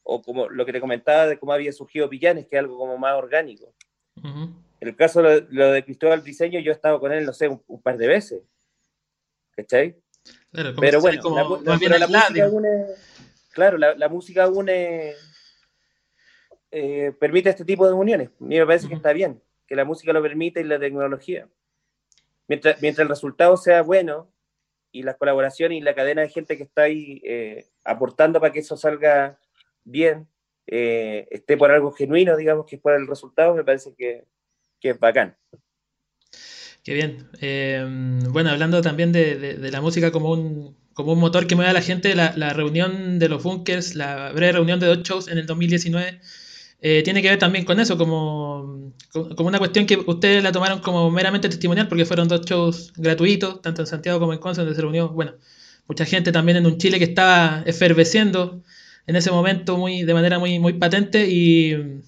O como lo que te comentaba de cómo había surgido Pillanes, que es algo como más orgánico. En el caso de lo, de Cristóbal Diseño, yo he estado con él, no sé, un, par de veces. ¿Cachai? Claro, pero bueno, la, música une, claro, la, música une, eh, permite este tipo de uniones. A mí me parece que está bien que la música lo permite y la tecnología. Mientras, mientras el resultado sea bueno y la colaboración y la cadena de gente que está ahí eh, aportando para que eso salga bien, eh, esté por algo genuino, digamos, que es por el resultado, me parece que, que es bacán. Qué bien. Eh, bueno, hablando también de, de, la música como un, como un motor que mueve a la gente, la, la reunión de los bunkers, la breve reunión de dos shows en el 2019 eh, tiene que ver también con eso, como, como una cuestión que ustedes la tomaron como meramente testimonial, porque fueron dos shows gratuitos, tanto en Santiago como en Conce, donde se reunió, bueno, mucha gente también en un Chile que estaba eferveciendo en ese momento muy, de manera muy, muy patente y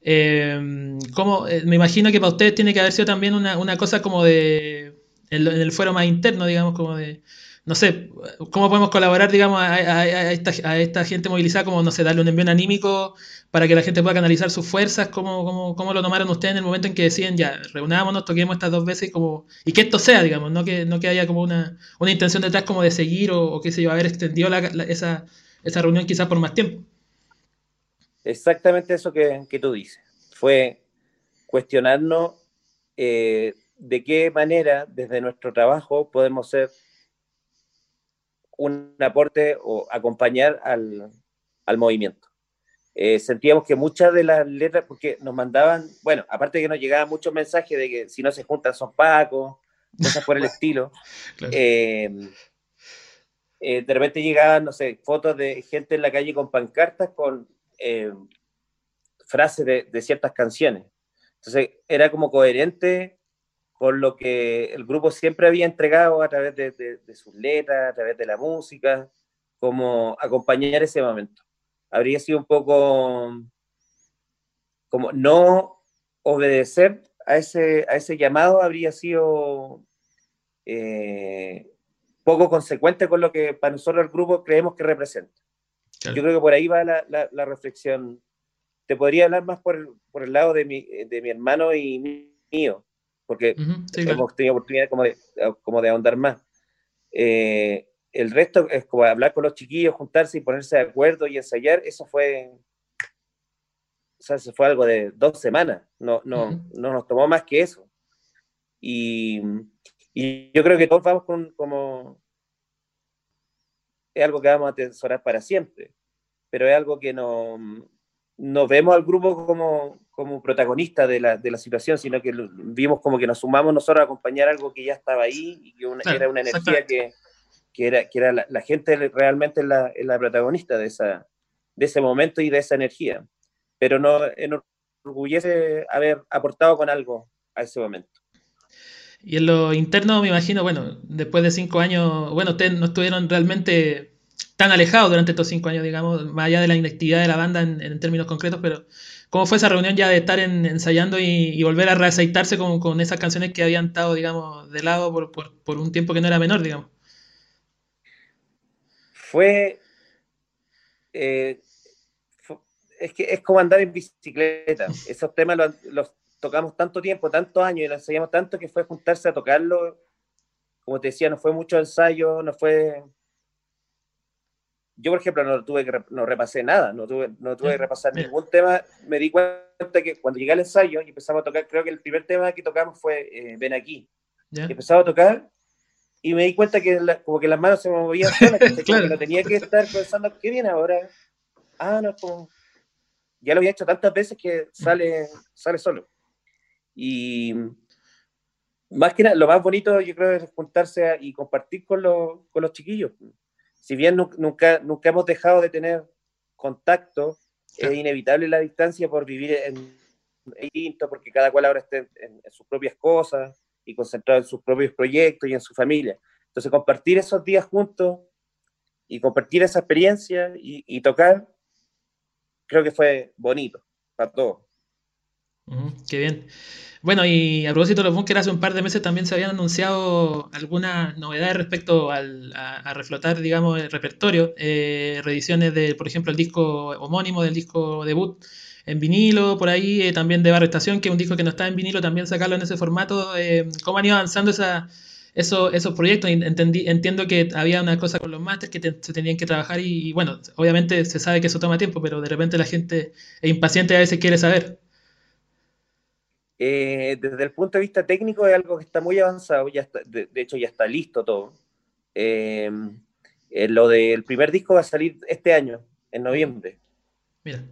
eh, como, me imagino que para ustedes tiene que haber sido también una, una cosa como de, en el fuero más interno, digamos, como de no sé, ¿cómo podemos colaborar, digamos, a, esta, gente movilizada? Como, no sé, darle un envío anímico para que la gente pueda canalizar sus fuerzas. ¿Cómo, cómo, lo tomaron ustedes en el momento en que deciden, ya, reunámonos, toquemos estas dos veces y, como, y que esto sea, digamos, no que, no que haya como una, una intención detrás como de seguir o, qué sé yo, haber extendido esa, esa reunión quizás por más tiempo? Exactamente eso que, que tú dices. Fue cuestionarnos eh, de qué manera desde nuestro trabajo podemos ser un aporte o acompañar al, al movimiento. Eh, sentíamos que muchas de las letras, porque nos mandaban, bueno, aparte de que nos llegaban muchos mensajes de que si no se juntan son pacos, cosas por el estilo, eh, eh, de repente llegaban, no sé, fotos de gente en la calle con pancartas con frases de, de ciertas canciones. Entonces era como coherente con lo que el grupo siempre había entregado a través de, sus letras, a través de la música, como acompañar ese momento. Habría sido un poco como no obedecer a ese, a ese llamado, habría sido eh, poco consecuente con lo que para nosotros el grupo creemos que representa. Yo creo que por ahí va la, la, reflexión. Te podría hablar más por el, por el lado de mi, de mi hermano y mío porque hemos tenido oportunidad como de, como de ahondar más. Eh, el resto es como hablar con los chiquillos, juntarse y ponerse de acuerdo y ensayar, eso fue, o sea, eso fue algo de dos semanas, no, no, no nos tomó más que eso. Y, y, yo creo que todos vamos con como, es algo que vamos a atesorar para siempre, pero es algo que no, no vemos al grupo como, como protagonista de la, de la, situación, sino que vimos como que nos sumamos nosotros a acompañar algo que ya estaba ahí y que era una energía que, que, era, que era la, gente realmente la, la, protagonista de, esa, de ese momento y de esa energía. Pero no enorgullece haber aportado con algo a ese momento. Y en lo interno, me imagino, bueno, después de cinco años, bueno, ustedes no estuvieron realmente tan alejado durante estos cinco años, digamos, más allá de la inactividad de la banda en, términos concretos, pero ¿cómo fue esa reunión ya de estar ensayando y, volver a reaceitarse con, con, esas canciones que habían estado, digamos, de lado por, por, un tiempo que no era menor, digamos? Fue, eh, es que es como andar en bicicleta. Esos temas los, los, tocamos tanto tiempo, tantos años y los ensayamos tanto que fue juntarse a tocarlo como te decía, no fue mucho ensayo, no fue... Yo, por ejemplo, no tuve que no repasé nada, no tuve, no tuve que repasar ningún tema. Me di cuenta que cuando llegué al ensayo y empezamos a tocar, creo que el primer tema que tocamos fue eh, Ven aquí. empezaba a tocar y me di cuenta que como que las manos se me movían solas, que no tenía que estar pensando, ¿qué viene ahora? Ah, no, como... Ya lo había hecho tantas veces que sale, sale solo. Y más que nada, lo más bonito yo creo es juntarse y compartir con, con los chiquillos. Si bien nunca, nunca hemos dejado de tener contacto, es inevitable la distancia por vivir en distinto, porque cada cual ahora está en, sus propias cosas y concentrado en sus propios proyectos y en su familia. Entonces, compartir esos días juntos y compartir esa experiencia y, tocar, creo que fue bonito para todos. Qué bien. Bueno, y a propósito de los bunkers, hace un par de meses también se habían anunciado algunas novedades respecto al, a, reflotar, digamos, el repertorio. Eh, reediciones de, por ejemplo, el disco homónimo del disco debut en vinilo, por ahí eh, también de Barrio Estación, que es un disco que no está en vinilo, también sacarlo en ese formato. Eh, ¿Cómo han ido avanzando esa, esos, esos proyectos? Entendí, entiendo que había una cosa con los masters que se tenían que trabajar y, bueno, obviamente se sabe que eso toma tiempo, pero de repente la gente es impaciente y a veces quiere saber. Eh, desde el punto de vista técnico es algo que está muy avanzado, ya de, hecho ya está listo todo. Eh, eh, lo del primer disco va a salir este año, en noviembre.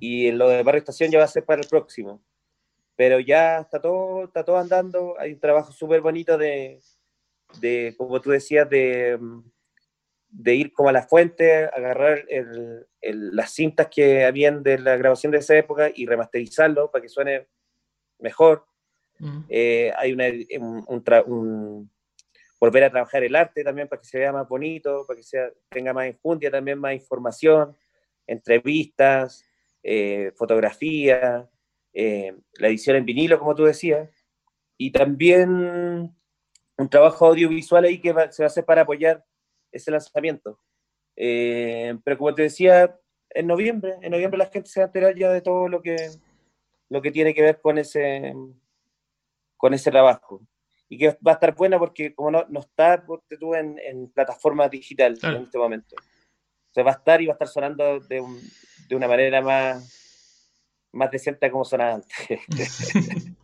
Y lo de Barrio Estación ya va a ser para el próximo. Pero ya está todo, está todo andando, hay un trabajo súper bonito de, de, como tú decías, de, de ir como a la fuente, agarrar las cintas que habían de la grabación de esa época y remasterizarlo para que suene mejor. Eh, hay una, un, volver a trabajar el arte también para que se vea más bonito, para que sea, tenga más enjundia, también más información, entrevistas, eh, fotografía, eh, la edición en vinilo, como tú decías, y también un trabajo audiovisual ahí que se va a hacer para apoyar ese lanzamiento. pero como te decía, en noviembre, en noviembre la gente se va a enterar ya de todo lo que, lo que tiene que ver con ese, con ese trabajo. Y que va a estar buena porque como no, no está tú en, en plataforma digital en este momento. O va a estar y va a estar sonando de, de una manera más, más decente como sonaba antes.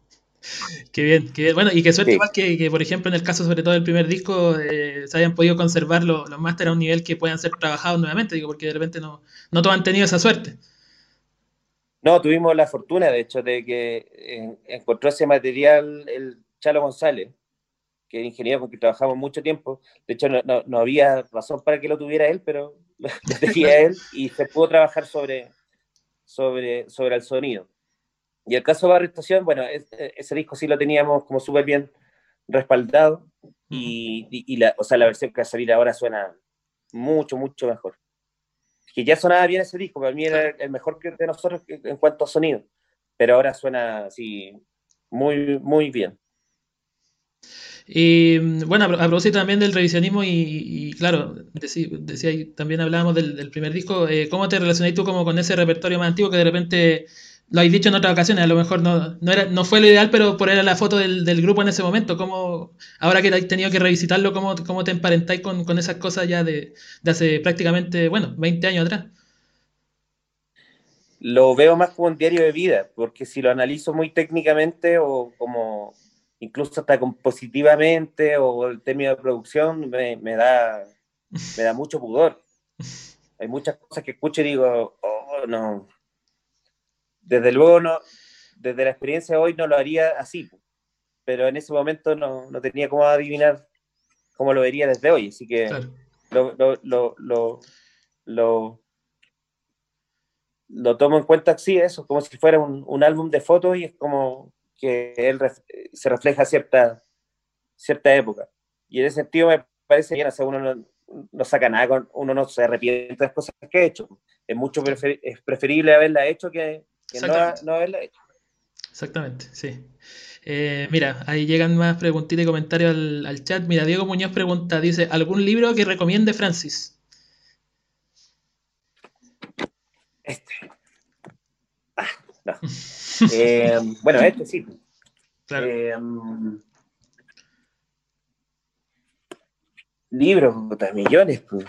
Qué bien, qué bien. Bueno, y qué suerte igual que, que, por ejemplo, en el caso sobre todo del primer disco, eh, se hayan podido conservar los, los másteres a un nivel que puedan ser trabajados nuevamente, digo, porque de repente no, no todos han tenido esa suerte. No, tuvimos la fortuna, de hecho, de que encontró ese material el Chalo González, que es ingeniero con que trabajamos mucho tiempo. De hecho, no, había razón para que lo tuviera él, pero lo tenía él y se pudo trabajar sobre, sobre, sobre el sonido. Y el caso de Barrio Estación, bueno, ese disco sí lo teníamos como súper bien respaldado y, la, o sea, la versión que va a salir ahora suena mucho, mucho mejor que ya sonaba bien ese disco, para mí era el mejor que de nosotros en cuanto a sonido, pero ahora suena así muy, muy bien. Y bueno, a propósito también del revisionismo y, claro, decía, decía, también hablábamos del, primer disco, eh, ¿cómo te relacionáis tú como con ese repertorio más antiguo que de repente lo habéis dicho en otras ocasiones, a lo mejor no, no, era, no fue lo ideal, pero por era la foto del, del, grupo en ese momento. ¿Cómo, ahora que habéis tenido que revisitarlo, cómo, cómo te emparentáis con, con, esas cosas ya de, de, hace prácticamente, bueno, 20 años atrás? Lo veo más como un diario de vida, porque si lo analizo muy técnicamente o como incluso hasta compositivamente o el término de producción, me, me da, me da mucho pudor. Hay muchas cosas que escucho y digo, oh, no, desde luego no, desde la experiencia hoy no lo haría así, pero en ese momento no, no tenía cómo adivinar cómo lo vería desde hoy, así que lo, lo, lo, lo, lo, tomo en cuenta así, eso, como si fuera un, un álbum de fotos y es como que él se refleja cierta, cierta época. Y en ese sentido me parece bien, o uno no, no saca nada, uno no se arrepiente de las cosas que ha hecho. Es mucho es preferible haberla hecho que, no, haberla hecho. Exactamente, sí. Eh, mira, ahí llegan más preguntitas y comentarios al, chat. Mira, Diego Muñoz pregunta, dice, ¿algún libro que recomiende Francis? Este. Ah, no. Eh, bueno, este sí. Claro. Eh, Libros, millones. Pues.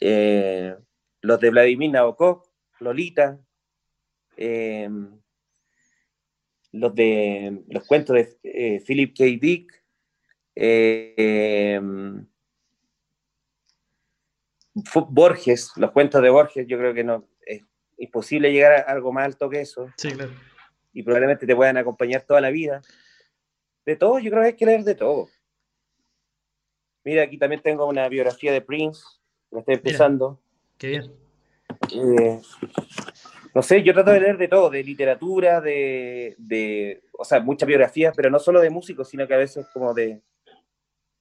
Eh, los de Vladimir Nabokov, Lolita, eh, los de los cuentos de eh, Philip K. Dick, Borges, los cuentos de Borges, yo creo que no es imposible llegar a algo más alto que eso. Sí, claro. Y probablemente te puedan acompañar toda la vida. De todo, yo creo que hay que leer de todo. Mira, aquí también tengo una biografía de Prince, que estoy empezando. qué bien. Eh, no sé, yo trato de leer de todo, de literatura, de, de, o sea, muchas biografías, pero no solo de músicos, sino que a veces como de,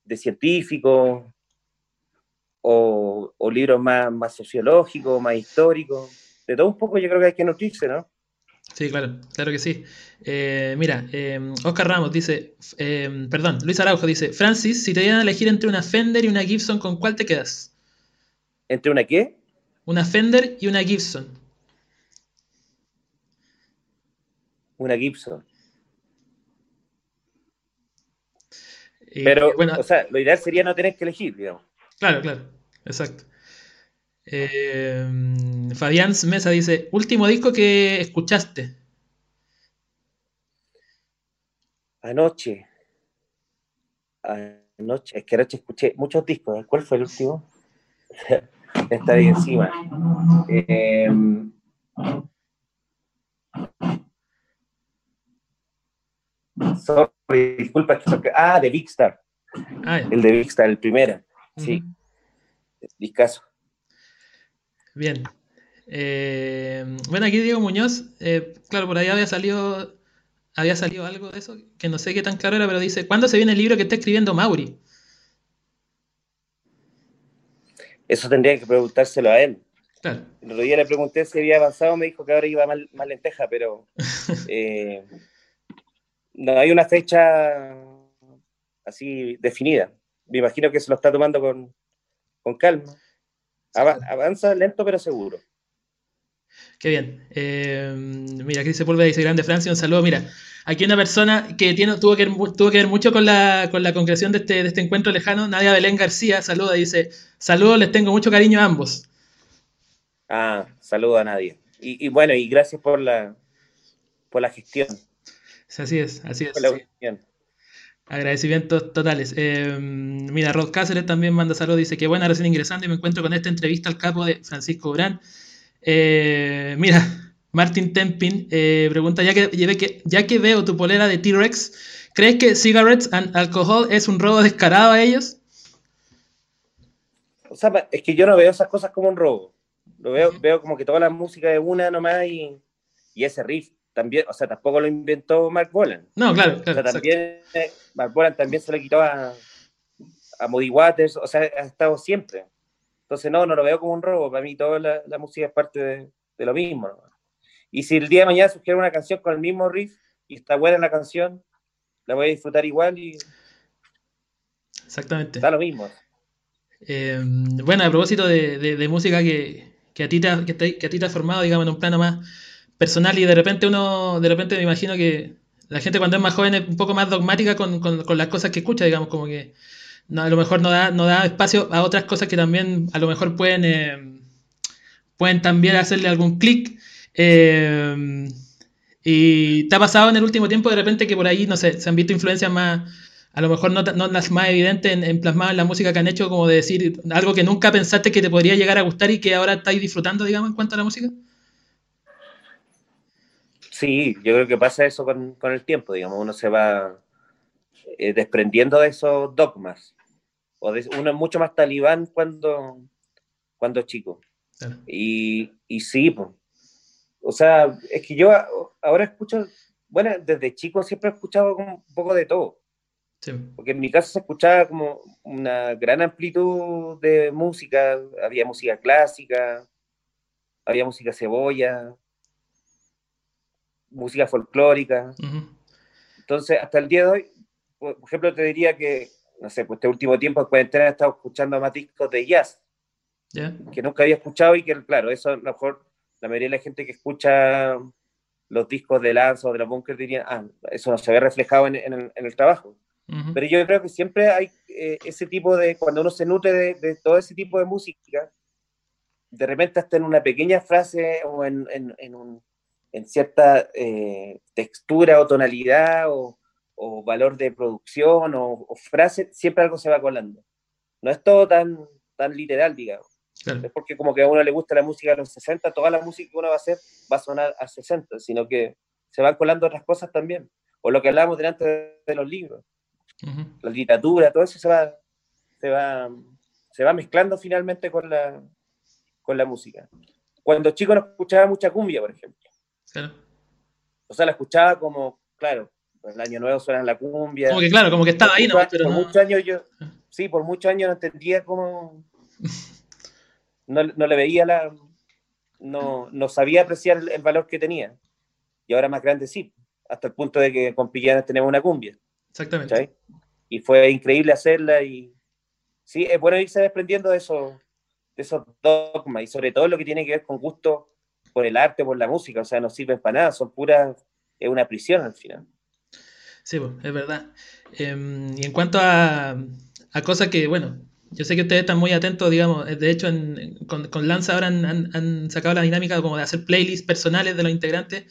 de científicos, o, o libros más, más sociológicos, más históricos. De todo un poco yo creo que hay que nutrirse, ¿no? Sí, claro, claro que sí. Eh, mira, eh, Oscar Ramos dice, eh, perdón, Luis Araujo dice, Francis, si te dieran a elegir entre una Fender y una Gibson, ¿con cuál te quedas? ¿Entre una qué? Una Fender y una Gibson. Una Gibson. Pero, bueno, o sea, lo ideal sería no tener que elegir, digamos. Claro, claro, exacto. Eh, Fabián Mesa dice, último disco que escuchaste. Anoche. Anoche, es que anoche escuché muchos discos. ¿Cuál fue el último? Está ahí encima. Eh, sorry, disculpa. Ah, de Big Star. Ah, el de Big Star, el primero. Sí. Discaso. Bien. Eh, bueno, aquí Diego Muñoz, eh, claro, por ahí había salido, había salido algo de eso, que no sé qué tan claro era, pero dice, ¿cuándo se viene el libro que está escribiendo Mauri? Eso tendría que preguntárselo a él. Claro. El otro día le pregunté si había avanzado, me dijo que ahora iba mal, lenteja, pero eh, no hay una fecha así definida. Me imagino que se lo está tomando con, con calma. Avanza lento pero seguro. Qué bien. Eh, mira, aquí se vuelve dice Grande Francia, un saludo. Mira, aquí una persona que tiene, tuvo, que ver, tuvo que ver mucho con la, con la concreción de este, de este encuentro lejano, Nadia Belén García, saluda, dice, saludos, les tengo mucho cariño a ambos. Ah, saludo a Nadia. Y, bueno, y gracias por la, por la gestión. Así es, así es. Agradecimientos totales. Eh, mira, Rod Cáceres también manda saludos, dice que buena recién ingresando y me encuentro con esta entrevista al capo de Francisco Urán. Eh, mira, Martin Tempin eh, pregunta, ya que, ya que veo tu polera de T-Rex, ¿crees que Cigarettes and Alcohol es un robo descarado a ellos? O sea, es que yo no veo esas cosas como un robo. Lo veo, veo como que toda la música de una nomás y, y ese riff también, o sea, tampoco lo inventó Mark Bolan. No, claro, claro. O sea, también eh, Mark Bolan también se lo quitó a, a Moody Waters, o sea, ha estado siempre. Entonces, no, no lo veo como un robo. Para mí, toda la, la música es parte de, de lo mismo. Y si el día de mañana surgiera una canción con el mismo riff y está buena la canción, la voy a disfrutar igual y. Exactamente. Está lo mismo. Eh, bueno, a propósito de, de, de música que, que, a ti te, que, que a ti te ha formado, digamos, en un plano más personal y de repente uno, de repente me imagino que la gente cuando es más joven es un poco más dogmática con, con, las cosas que escucha, digamos, como que a lo mejor no da, no da espacio a otras cosas que también a lo mejor pueden, eh, pueden también hacerle algún clic. Eh, y te ha pasado en el último tiempo de repente que por ahí, no sé, se han visto influencias más, a lo mejor no, no las más evidentes en, en en la música que han hecho, como de decir algo que nunca pensaste que te podría llegar a gustar y que ahora estáis disfrutando, digamos, en cuanto a la música. Sí, yo creo que pasa eso con, el tiempo, digamos, uno se va eh, desprendiendo de esos dogmas. O uno es mucho más talibán cuando, cuando es chico. Y, y, sí, pues. O sea, es que yo ahora escucho, bueno, desde chico siempre he escuchado un poco de todo. Porque en mi casa se escuchaba como una gran amplitud de música, había música clásica, había música cebolla, música folclórica. Entonces, hasta el día de hoy, por ejemplo, te diría que, no sé, pues este último tiempo en cuarentena he estado escuchando más discos de jazz, que nunca había escuchado y que, claro, eso a lo mejor la mayoría de la gente que escucha los discos de Lance o de la Bunker diría, ah, eso no se ve reflejado en, el, trabajo. Pero yo creo que siempre hay eh, ese tipo de, cuando uno se nutre de, todo ese tipo de música, de repente hasta en una pequeña frase o en, en, en, un, en cierta eh, textura o tonalidad o, o, valor de producción o, frase, siempre algo se va colando. No es todo tan, tan literal, digamos. Es porque como que a uno le gusta la música de los 60, toda la música que uno va a hacer va a sonar a 60, sino que se van colando otras cosas también. O lo que hablábamos delante de los libros. La literatura, todo eso se va, se va, se va mezclando finalmente con la, con la música. Cuando chico no escuchaba mucha cumbia, por ejemplo. O sea, la escuchaba como, claro, el año nuevo suena la cumbia. Como que claro, como que estaba ahí, ¿no? Pero por muchos años yo, sí, por muchos años no entendía cómo, no, no le veía la, no, no sabía apreciar el, valor que tenía. Y ahora más grande sí, hasta el punto de que con Pillanes tenemos una cumbia. Exactamente. Y fue increíble hacerla y sí, es bueno irse desprendiendo de esos, de esos dogmas y sobre todo lo que tiene que ver con gusto por el arte, por la música, o sea, no sirven para nada, son puras, es una prisión al final. Sí, es verdad. Em, y en cuanto a, a cosas que, bueno, yo sé que ustedes están muy atentos, digamos, de hecho con, con, Lanza ahora han, sacado la dinámica como de hacer playlists personales de los integrantes.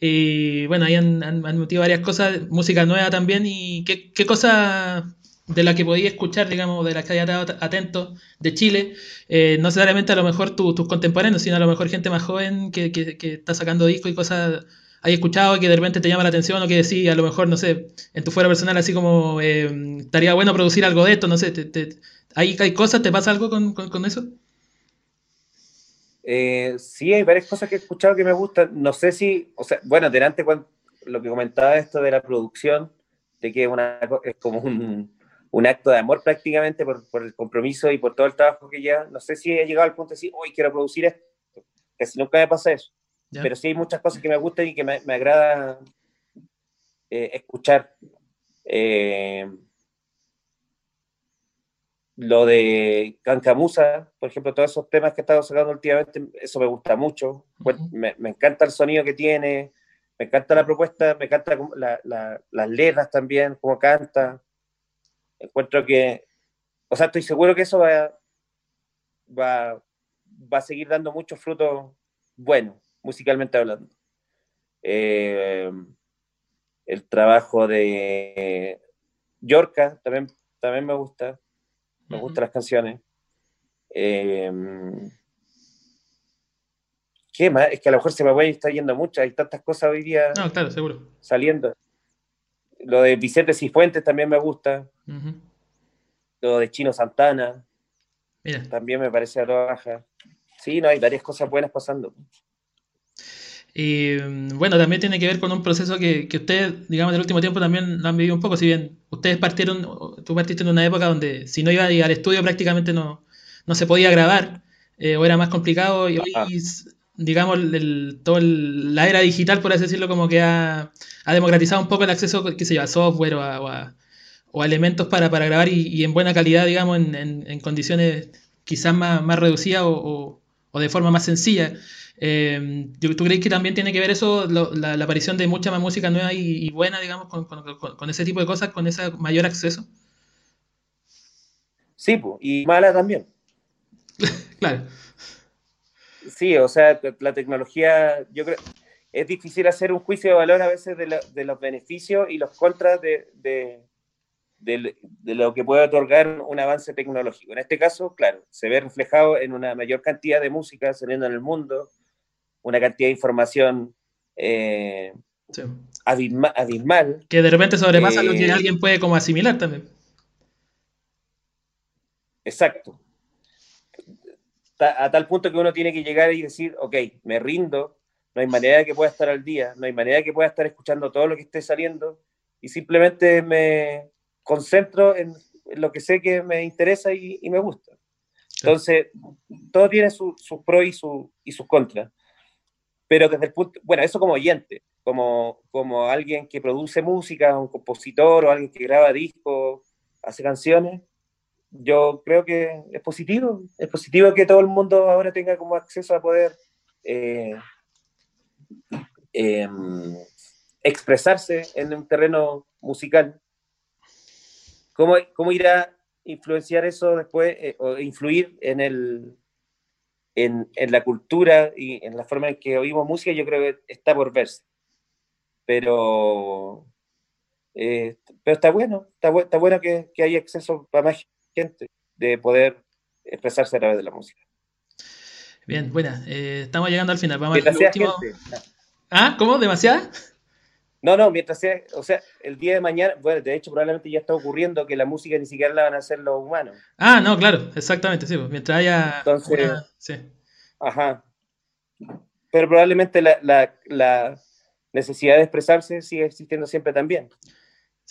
Y bueno, ahí han, han, metido varias cosas, música nueva también. ¿Y qué, qué cosa de la que podía escuchar, digamos, de la que haya estado atento de Chile? Eh, no necesariamente a lo mejor tus contemporáneos, sino a lo mejor gente más joven que, que, que está sacando discos y cosas hay escuchado que de repente te llama la atención o que decís, a lo mejor, no sé, en tu fuera personal, así como eh, estaría bueno producir algo de esto, no sé, te, ¿hay, ¿hay cosas, te pasa algo con, con, eso? Eh, sí, hay varias cosas que he escuchado que me gustan. No sé si, o sea, bueno, delante cuando lo que comentaba esto de la producción, de que una, es como un, un acto de amor prácticamente por, por, el compromiso y por todo el trabajo que ya, no sé si he llegado al punto de decir, hoy quiero producir esto, que si nunca me pasa eso. Pero sí hay muchas cosas que me gustan y que me, me agrada eh, escuchar. Eh, lo de Cancamusa, por ejemplo, todos esos temas que he estado sacando últimamente, eso me gusta mucho. Pues, me, me, encanta el sonido que tiene, me encanta la propuesta, me encanta la, la, las letras también, cómo canta. Encuentro que, o sea, estoy seguro que eso va, va, va a seguir dando muchos frutos buenos musicalmente hablando. Eh, el trabajo de Yorka también, también me gusta, me gustan las canciones. Eh, ¿Qué más? Es que a lo mejor se me va a estar yendo mucho, hay tantas cosas hoy día no, claro, seguro. saliendo. Lo de Vicente Cifuentes también me gusta. Lo de Chino Santana. También me parece a toda baja. Sí, no, hay varias cosas buenas pasando. Y mm, bueno, también tiene que ver con un proceso que, que ustedes, digamos, en el último tiempo también lo han vivido un poco. Si bien ustedes partieron, tú partiste en una época donde si no iba al estudio prácticamente no, no se podía grabar eh, o era más complicado. Y hoy, digamos, el, todo la era digital, por así decirlo, como que ha, ha democratizado un poco el acceso, qué sé yo, a software o a, o a, elementos para, para grabar y, y, en buena calidad, digamos, en, en, en condiciones quizás más, más reducidas o, o de forma más sencilla. Eh, ¿Tú crees que también tiene que ver eso, la, aparición de mucha más música nueva y, buena, digamos, con, ese tipo de cosas, con ese mayor acceso? Sí, y mala también. claro. Sí, o sea, la tecnología, yo creo, es difícil hacer un juicio de valor a veces de, los beneficios y los contras de, de, lo que puede otorgar un avance tecnológico. En este caso, claro, se ve reflejado en una mayor cantidad de música saliendo en el mundo, una cantidad de información eh, abismal, Que de repente sobrepasa lo que eh, alguien puede como asimilar también. Exacto. A tal punto que uno tiene que llegar y decir, ok, me rindo, no hay manera de que pueda estar al día, no hay manera de que pueda estar escuchando todo lo que esté saliendo y simplemente me concentro en, lo que sé que me interesa y, me gusta. Entonces, todo tiene sus pros y, su, y sus contras pero desde el punto, bueno, eso como oyente, como, como alguien que produce música, un compositor o alguien que graba discos, hace canciones, yo creo que es positivo, es positivo que todo el mundo ahora tenga como acceso a poder eh, em, expresarse en un terreno musical. ¿cómo, ¿cómo irá a influenciar eso después eh, o influir en, el, en, en, la cultura y en la forma en que oímos música? Yo creo que está por verse. Pero, eh, pero está bueno, está, está bueno que, que haya acceso para más gente de poder expresarse a través de la música. Bien, buena. Eh, estamos llegando al final. Vamos al último... ¿Ah? ¿Cómo? ¿Demasiada? No, no, mientras sea, o sea, el día de mañana, bueno, de hecho probablemente ya está ocurriendo que la música ni siquiera la van a hacer los humanos. Ah, no, claro, exactamente, sí, pues, mientras haya... Entonces, sí. Ajá. Pero probablemente la, la, la, necesidad de expresarse sigue existiendo siempre también.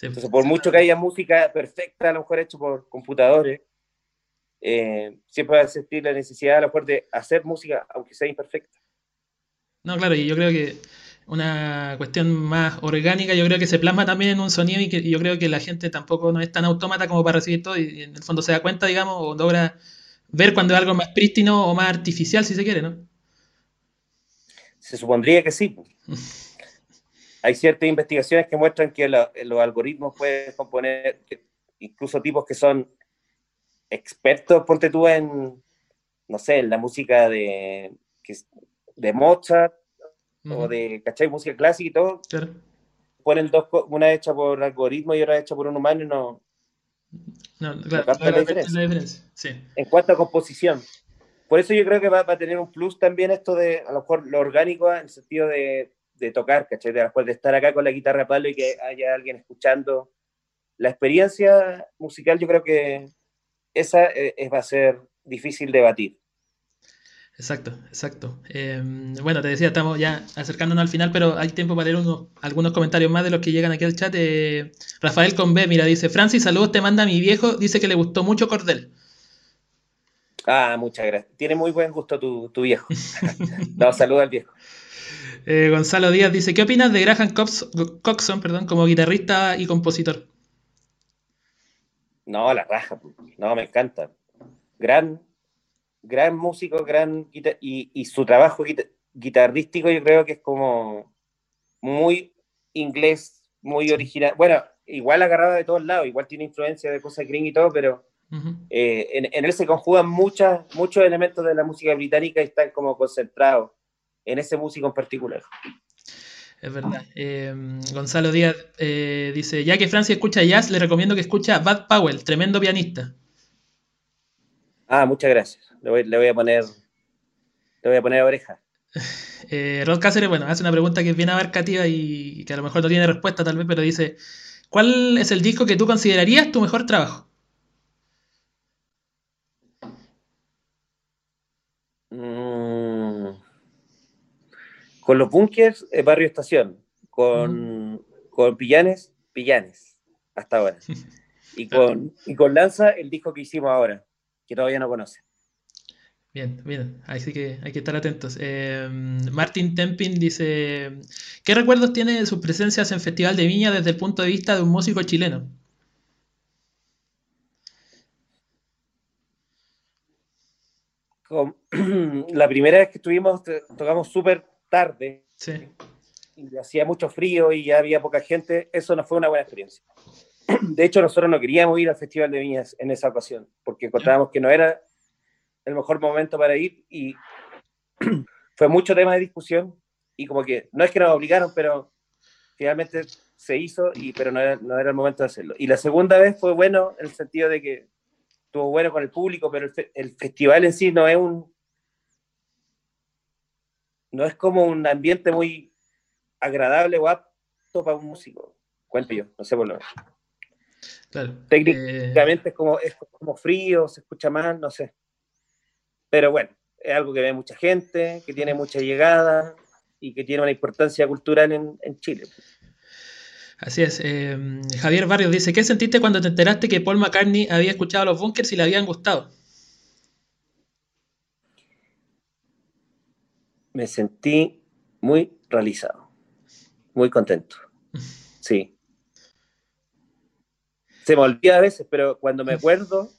Sí, Entonces, por mucho que haya música perfecta, a lo mejor hecha por computadores, eh, siempre va a existir la necesidad a lo mejor de hacer música, aunque sea imperfecta. No, claro, y yo creo que una cuestión más orgánica, yo creo que se plasma también en un sonido y, que, yo creo que la gente tampoco no es tan autómata como para recibir todo y, en el fondo se da cuenta, digamos, o logra ver cuando es algo más prístino o más artificial, si se quiere, ¿no? Se supondría que sí. Hay ciertas investigaciones que muestran que los algoritmos pueden componer incluso tipos que son expertos, ponte tú en, no sé, en la música de, de Mozart o de, ¿cachai? Música clásica y todo. Ponen dos, una hecha por algoritmo y otra hecha por un humano y no. No, claro, la, diferencia. Sí. En cuanto a composición. Por eso yo creo que va, a tener un plus también esto de, a lo mejor, lo orgánico en el sentido de, de tocar, ¿cachai? De, de estar acá con la guitarra a palo y que haya alguien escuchando. La experiencia musical yo creo que esa eh, va a ser difícil de batir. Exacto, exacto. Em, bueno, te decía, estamos ya acercándonos al final, pero hay tiempo para leer unos, algunos comentarios más de los que llegan aquí al chat. Eh, Rafael Convé, mira, dice, Francis, saludos, te manda mi viejo, dice que le gustó mucho Cordel. Ah, muchas gracias. Tiene muy buen gusto tu, tu viejo. no, saludos al viejo. Eh, Gonzalo Díaz dice, ¿qué opinas de Graham Coxon perdón, como guitarrista y compositor? No, la raja, no, me encanta. Gran gran músico, gran y, y su trabajo guitarrístico yo creo que es como muy inglés, muy original. Bueno, igual agarrado de todos lados, igual tiene influencia de cosas green y todo, pero eh, en, él se conjugan muchas, muchos elementos de la música británica y están como concentrados en ese músico en particular. Es verdad. Eh, Gonzalo Díaz eh, dice, ya que Francia escucha jazz, le recomiendo que escuche a Bud Powell, tremendo pianista. Ah, muchas gracias. Le voy, a poner. Le voy a poner oreja. Eh, Rod Cáceres, bueno, hace una pregunta que es bien abarcativa y que a lo mejor no tiene respuesta tal vez, pero dice, ¿cuál es el disco que tú considerarías tu mejor trabajo? Con los bunkers, eh, Barrio Estación. Con, mm. con Pillanes, Pillanes, hasta ahora. Y con, y con Lanza, el disco que hicimos ahora, que todavía no conoce. Bien, bien, así que hay que estar atentos. Eh, Martin Tempin dice, ¿qué recuerdos tiene de sus presencias en Festival de Viña desde el punto de vista de un músico chileno? La primera vez que estuvimos tocamos súper tarde. Sí. Y hacía mucho frío y ya había poca gente. Eso no fue una buena experiencia. De hecho, nosotros no queríamos ir al Festival de Viñas en esa ocasión, porque encontrábamos que no era el mejor momento para ir y fue mucho tema de discusión y como que no es que nos obligaron, pero finalmente se hizo, y, pero no era, no era el momento de hacerlo. Y la segunda vez fue bueno en el sentido de que estuvo bueno con el público, pero el, festival en sí no es un... No es como un ambiente muy agradable o apto para un músico. Cuento yo, no sé por lo menos. Claro. Técnicamente es, como, es como frío, se escucha mal, no sé. Pero bueno, es algo que ve mucha gente, que tiene mucha llegada y que tiene una importancia cultural en, Chile. Así es. Eh, Javier Barrios dice, ¿qué sentiste cuando te enteraste que Paul McCartney había escuchado los bunkers y le habían gustado? Me sentí muy realizado, muy contento. Sí. Se me olvida a veces, pero cuando me acuerdo,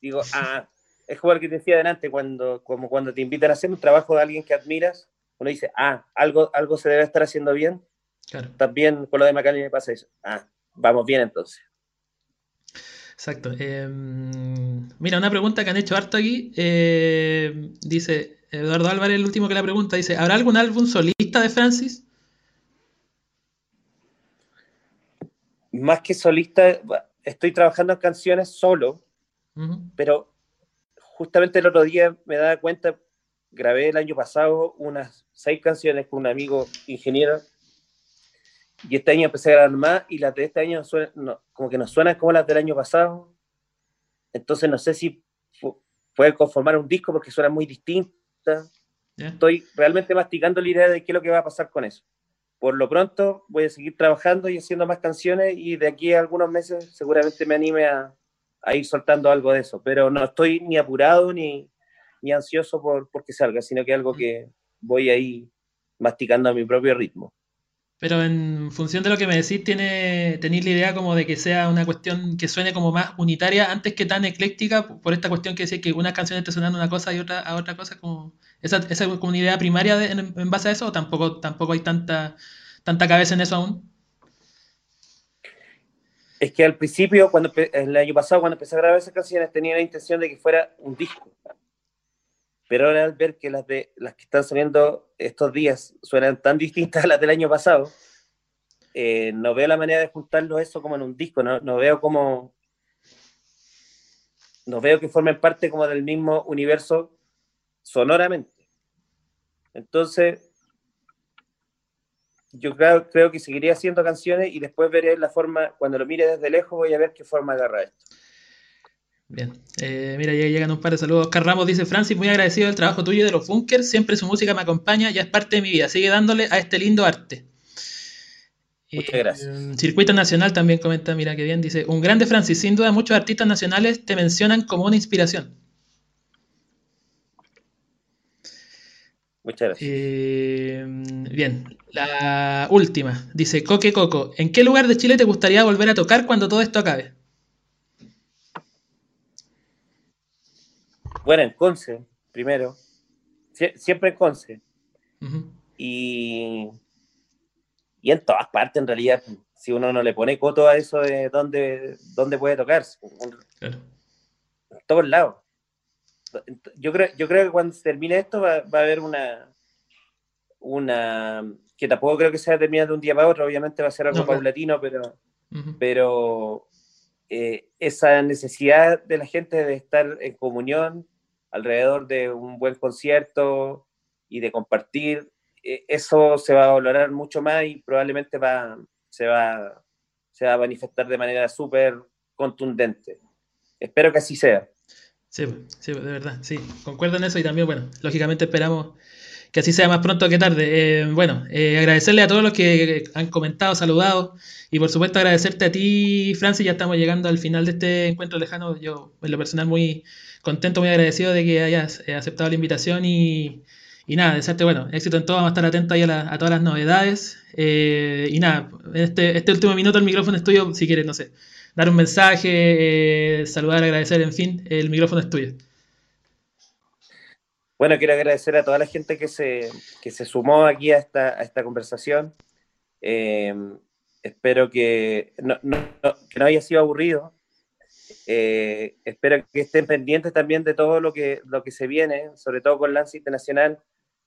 digo, ah, es como el que te decía adelante, cuando, como cuando te invitan a hacer un trabajo de alguien que admiras, uno dice, ah, algo, algo se debe estar haciendo bien. También con lo de Macalli me pasa eso. Ah, vamos bien entonces. Exacto. Em, mira, una pregunta que han hecho harto aquí. Eh, dice Eduardo Álvarez, el último que la pregunta, dice, ¿habrá algún álbum solista de Francis? Más que solista, estoy trabajando en canciones solo, pero justamente el otro día me daba cuenta, grabé el año pasado unas seis canciones con un amigo ingeniero y este año empecé a grabar más y las de este año como que no suenan como las del año pasado. Entonces no sé si pueden conformar un disco porque suenan muy Estoy realmente masticando la idea de qué es lo que va a pasar con eso. Por lo pronto voy a seguir trabajando y haciendo más canciones y de aquí a algunos meses seguramente me anime a, a ir soltando algo de eso. Pero no estoy ni apurado ni, ni ansioso por, por que salga, sino que algo que voy ahí masticando a mi propio ritmo. Pero en función de lo que me decís, tiene, tenéis la idea como de que sea una cuestión que suene como más unitaria antes que tan ecléctica, por esta cuestión que decís que unas canciones te suenan una cosa y otra a otra cosa, como esa, esa como una idea primaria en, base a eso, o tampoco, tampoco hay tanta, tanta cabeza en eso aún. Es que al principio, cuando el año pasado, cuando empecé a grabar esas canciones, tenía la intención de que fuera un disco. Pero ahora al ver que las, de, las que están saliendo estos días suenan tan distintas a las del año pasado, eh, no veo la manera de juntarlo eso como en un disco, no, no veo como... No veo que formen parte como del mismo universo sonoramente. Entonces, yo creo, creo que seguiría haciendo canciones y después veré la forma, cuando lo mire desde lejos voy a ver qué forma agarra esto. Bien, eh, mira, ya llegan un par de saludos. Oscar Ramos dice, Francis, muy agradecido del trabajo tuyo y de los bunkers, siempre su música me acompaña, ya es parte de mi vida, sigue dándole a este lindo arte. Muchas gracias. Eh, Circuito Nacional también comenta, mira qué bien, dice, un grande Francis, sin duda muchos artistas nacionales te mencionan como una inspiración. Muchas gracias. Eh, bien, la última, dice Coque Coco, ¿en qué lugar de Chile te gustaría volver a tocar cuando todo esto acabe? Bueno, en Conce, primero. siempre en Conce. y, y en todas partes, en realidad, si uno no le pone coto a eso de dónde, dónde puede tocar. En todos lados. Yo creo, yo creo que cuando se termine esto va, a haber una, una que tampoco creo que sea terminada de un día para otro, obviamente va a ser algo paulatino, pero, pero eh, esa necesidad de la gente de estar en comunión, alrededor de un buen concierto y de compartir, eh, eso se va a valorar mucho más y probablemente va, se, va, se va a manifestar de manera súper contundente. Espero que así sea. Sí, sí, de verdad, sí, concuerdo en eso y también, bueno, lógicamente esperamos que así sea más pronto que tarde. Eh, bueno, eh, agradecerle a todos los que han comentado, saludado y por supuesto agradecerte a ti, Francis, ya estamos llegando al final de este encuentro lejano. Yo, en lo personal, muy contento, muy agradecido de que hayas eh, aceptado la invitación y, y nada, desearte, bueno, éxito en todo, vamos a estar atentos ahí a, todas las novedades. y nada, este, este último minuto el micrófono es tuyo, si quieres, no sé, dar un mensaje, saludar, agradecer, en fin, el micrófono es tuyo. Bueno, quiero agradecer a toda la gente que se, que se sumó aquí a esta, a esta conversación. Eh, espero que no, no, que no, haya sido aburrido. Eh, espero que estén pendientes también de todo lo que, lo que se viene, sobre todo con Lance Internacional.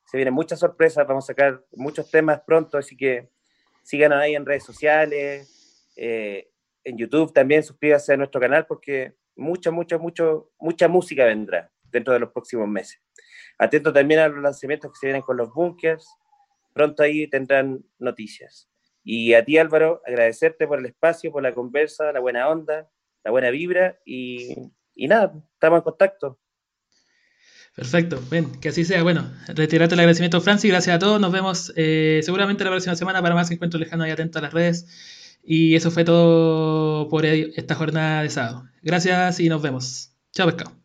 Se vienen muchas sorpresas, vamos a sacar muchos temas pronto, así que síganos ahí en redes sociales, eh, en YouTube también, suscríbanse a nuestro canal porque mucha, mucha, mucho, mucha música vendrá dentro de los próximos meses. Atento también a los lanzamientos que se vienen con los bunkers. Pronto ahí tendrán noticias. Y a ti, Álvaro, agradecerte por el espacio, por la conversa, la buena onda, la buena vibra y, nada, estamos en contacto. Perfecto, ven, que así sea. Bueno, retirarte el agradecimiento, Francis. Gracias a todos. Nos vemos eh, seguramente la próxima semana para más encuentros lejanos y atentos a las redes. Y eso fue todo por esta jornada de sábado. Gracias y nos vemos. Chao, pescado.